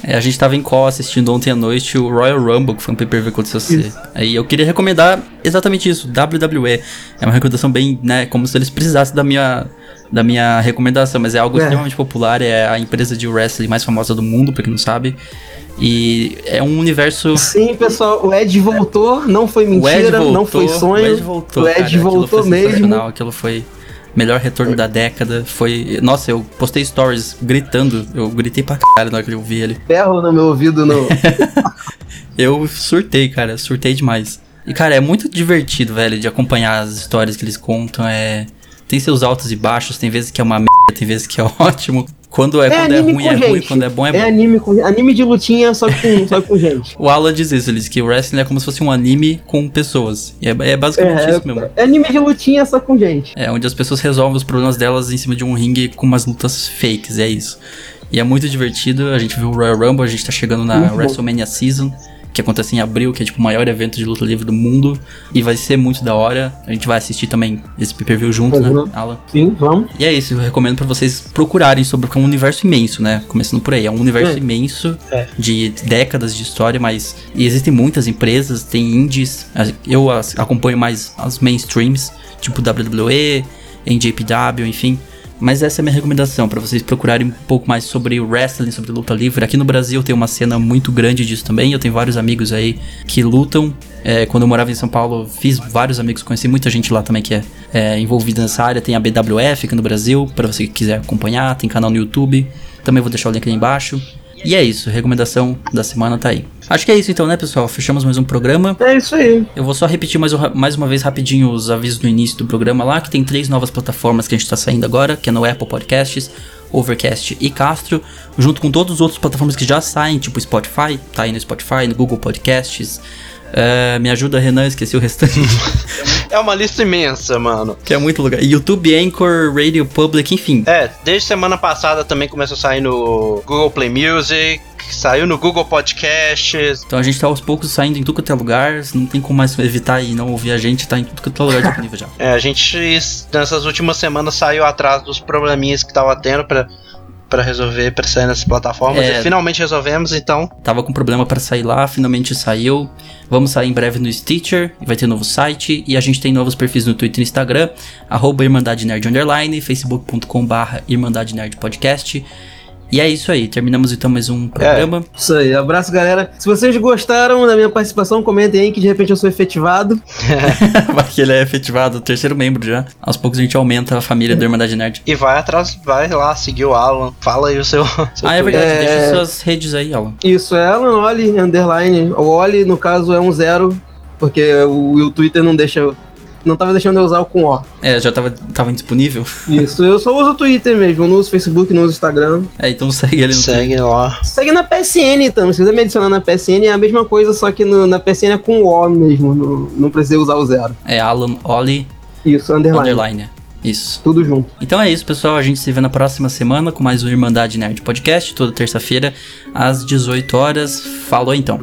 É, a gente tava em call assistindo ontem à noite o Royal Rumble, que foi um pay-per-view contra você. Aí eu queria recomendar exatamente isso, WWE. É uma recomendação bem, né, como se eles precisassem da minha da minha recomendação, mas é algo é. extremamente popular, é a empresa de wrestling mais famosa do mundo, pra quem não sabe. E é um universo. Sim, pessoal, o Ed voltou, não foi mentira, voltou, não foi sonho. O Ed voltou, o Ed cara, voltou aquilo mesmo. Aquilo foi melhor retorno da década. Foi. Nossa, eu postei stories gritando. Eu gritei pra caralho na hora que eu vi ele. Ferro no meu ouvido, no. eu surtei, cara, surtei demais. E, cara, é muito divertido, velho, de acompanhar as histórias que eles contam. É. Tem seus altos e baixos, tem vezes que é uma merda, tem vezes que é ótimo. Quando é, é quando é ruim, é gente. ruim, quando é bom, é, é bom. É anime, com, anime de lutinha, só com, só com gente. O Alan diz isso, ele diz que o wrestling é como se fosse um anime com pessoas. E é, é basicamente é, isso mesmo. É anime de lutinha, só com gente. É, onde as pessoas resolvem os problemas delas em cima de um ringue com umas lutas fakes, é isso. E é muito divertido, a gente viu o Royal Rumble, a gente tá chegando na. WrestleMania Season que acontece em abril, que é tipo o maior evento de luta livre do mundo. E vai ser muito da hora. A gente vai assistir também esse pay-per-view junto, uhum. né, Alan? Sim, vamos. E é isso, eu recomendo para vocês procurarem sobre, porque é um universo imenso, né? Começando por aí, é um universo é. imenso é. de décadas de história, mas existem muitas empresas, tem indies. Eu acompanho mais as mainstreams, tipo WWE, NJPW, enfim. Mas essa é a minha recomendação, para vocês procurarem um pouco mais sobre wrestling, sobre luta livre. Aqui no Brasil tem uma cena muito grande disso também. Eu tenho vários amigos aí que lutam. É, quando eu morava em São Paulo, fiz vários amigos, conheci muita gente lá também que é, é envolvida nessa área. Tem a BWF aqui no Brasil, para você que quiser acompanhar. Tem canal no YouTube. Também vou deixar o link aí embaixo. E é isso, recomendação da semana tá aí. Acho que é isso então, né, pessoal? Fechamos mais um programa. É isso aí. Eu vou só repetir mais, mais uma vez rapidinho os avisos do início do programa lá, que tem três novas plataformas que a gente tá saindo agora, que é no Apple Podcasts, Overcast e Castro, junto com todas as outras plataformas que já saem, tipo Spotify, tá aí no Spotify, no Google Podcasts. Uh, me ajuda, Renan, esqueci o restante. é uma lista imensa, mano. Que é muito lugar. YouTube, Anchor, Radio Public, enfim. É, desde semana passada também começou a sair no Google Play Music, saiu no Google Podcasts. Então a gente tá aos poucos saindo em tudo quanto é lugar, não tem como mais evitar e não ouvir a gente, tá em tudo quanto é lugar disponível já. É, a gente nessas últimas semanas saiu atrás dos probleminhas que tava tendo para para resolver para sair nessas plataformas é, e finalmente resolvemos, então. Tava com problema para sair lá, finalmente saiu. Vamos sair em breve no Stitcher, vai ter novo site e a gente tem novos perfis no Twitter e Instagram, arroba Irmandade Nerd Underline, facebook.com barra Irmandade Nerd Podcast. E é isso aí, terminamos então mais um programa. É, isso aí, abraço galera. Se vocês gostaram da minha participação, comentem aí que de repente eu sou efetivado. vai que ele é efetivado, terceiro membro já. Aos poucos a gente aumenta a família da Irmandade Nerd. E vai atrás, vai lá seguir o Alan. Fala aí o seu. seu ah, é verdade, é... deixa suas redes aí, Alan. Isso, é Alan Oli, underline. O Oli, no caso, é um zero, porque o, o Twitter não deixa não tava deixando eu usar o com O. É, já tava, tava indisponível. Isso, eu só uso o Twitter mesmo, não uso Facebook, não uso Instagram. É, então segue ele no Segue Twitter. lá. Segue na PSN então, se quiser me adicionar na PSN é a mesma coisa, só que no, na PSN é com O mesmo, não, não precisa usar o zero. É Alan Oli. Isso, underline. Underline. Isso. Tudo junto. Então é isso, pessoal. A gente se vê na próxima semana com mais um Irmandade Nerd Podcast, toda terça-feira, às 18 horas. Falou então.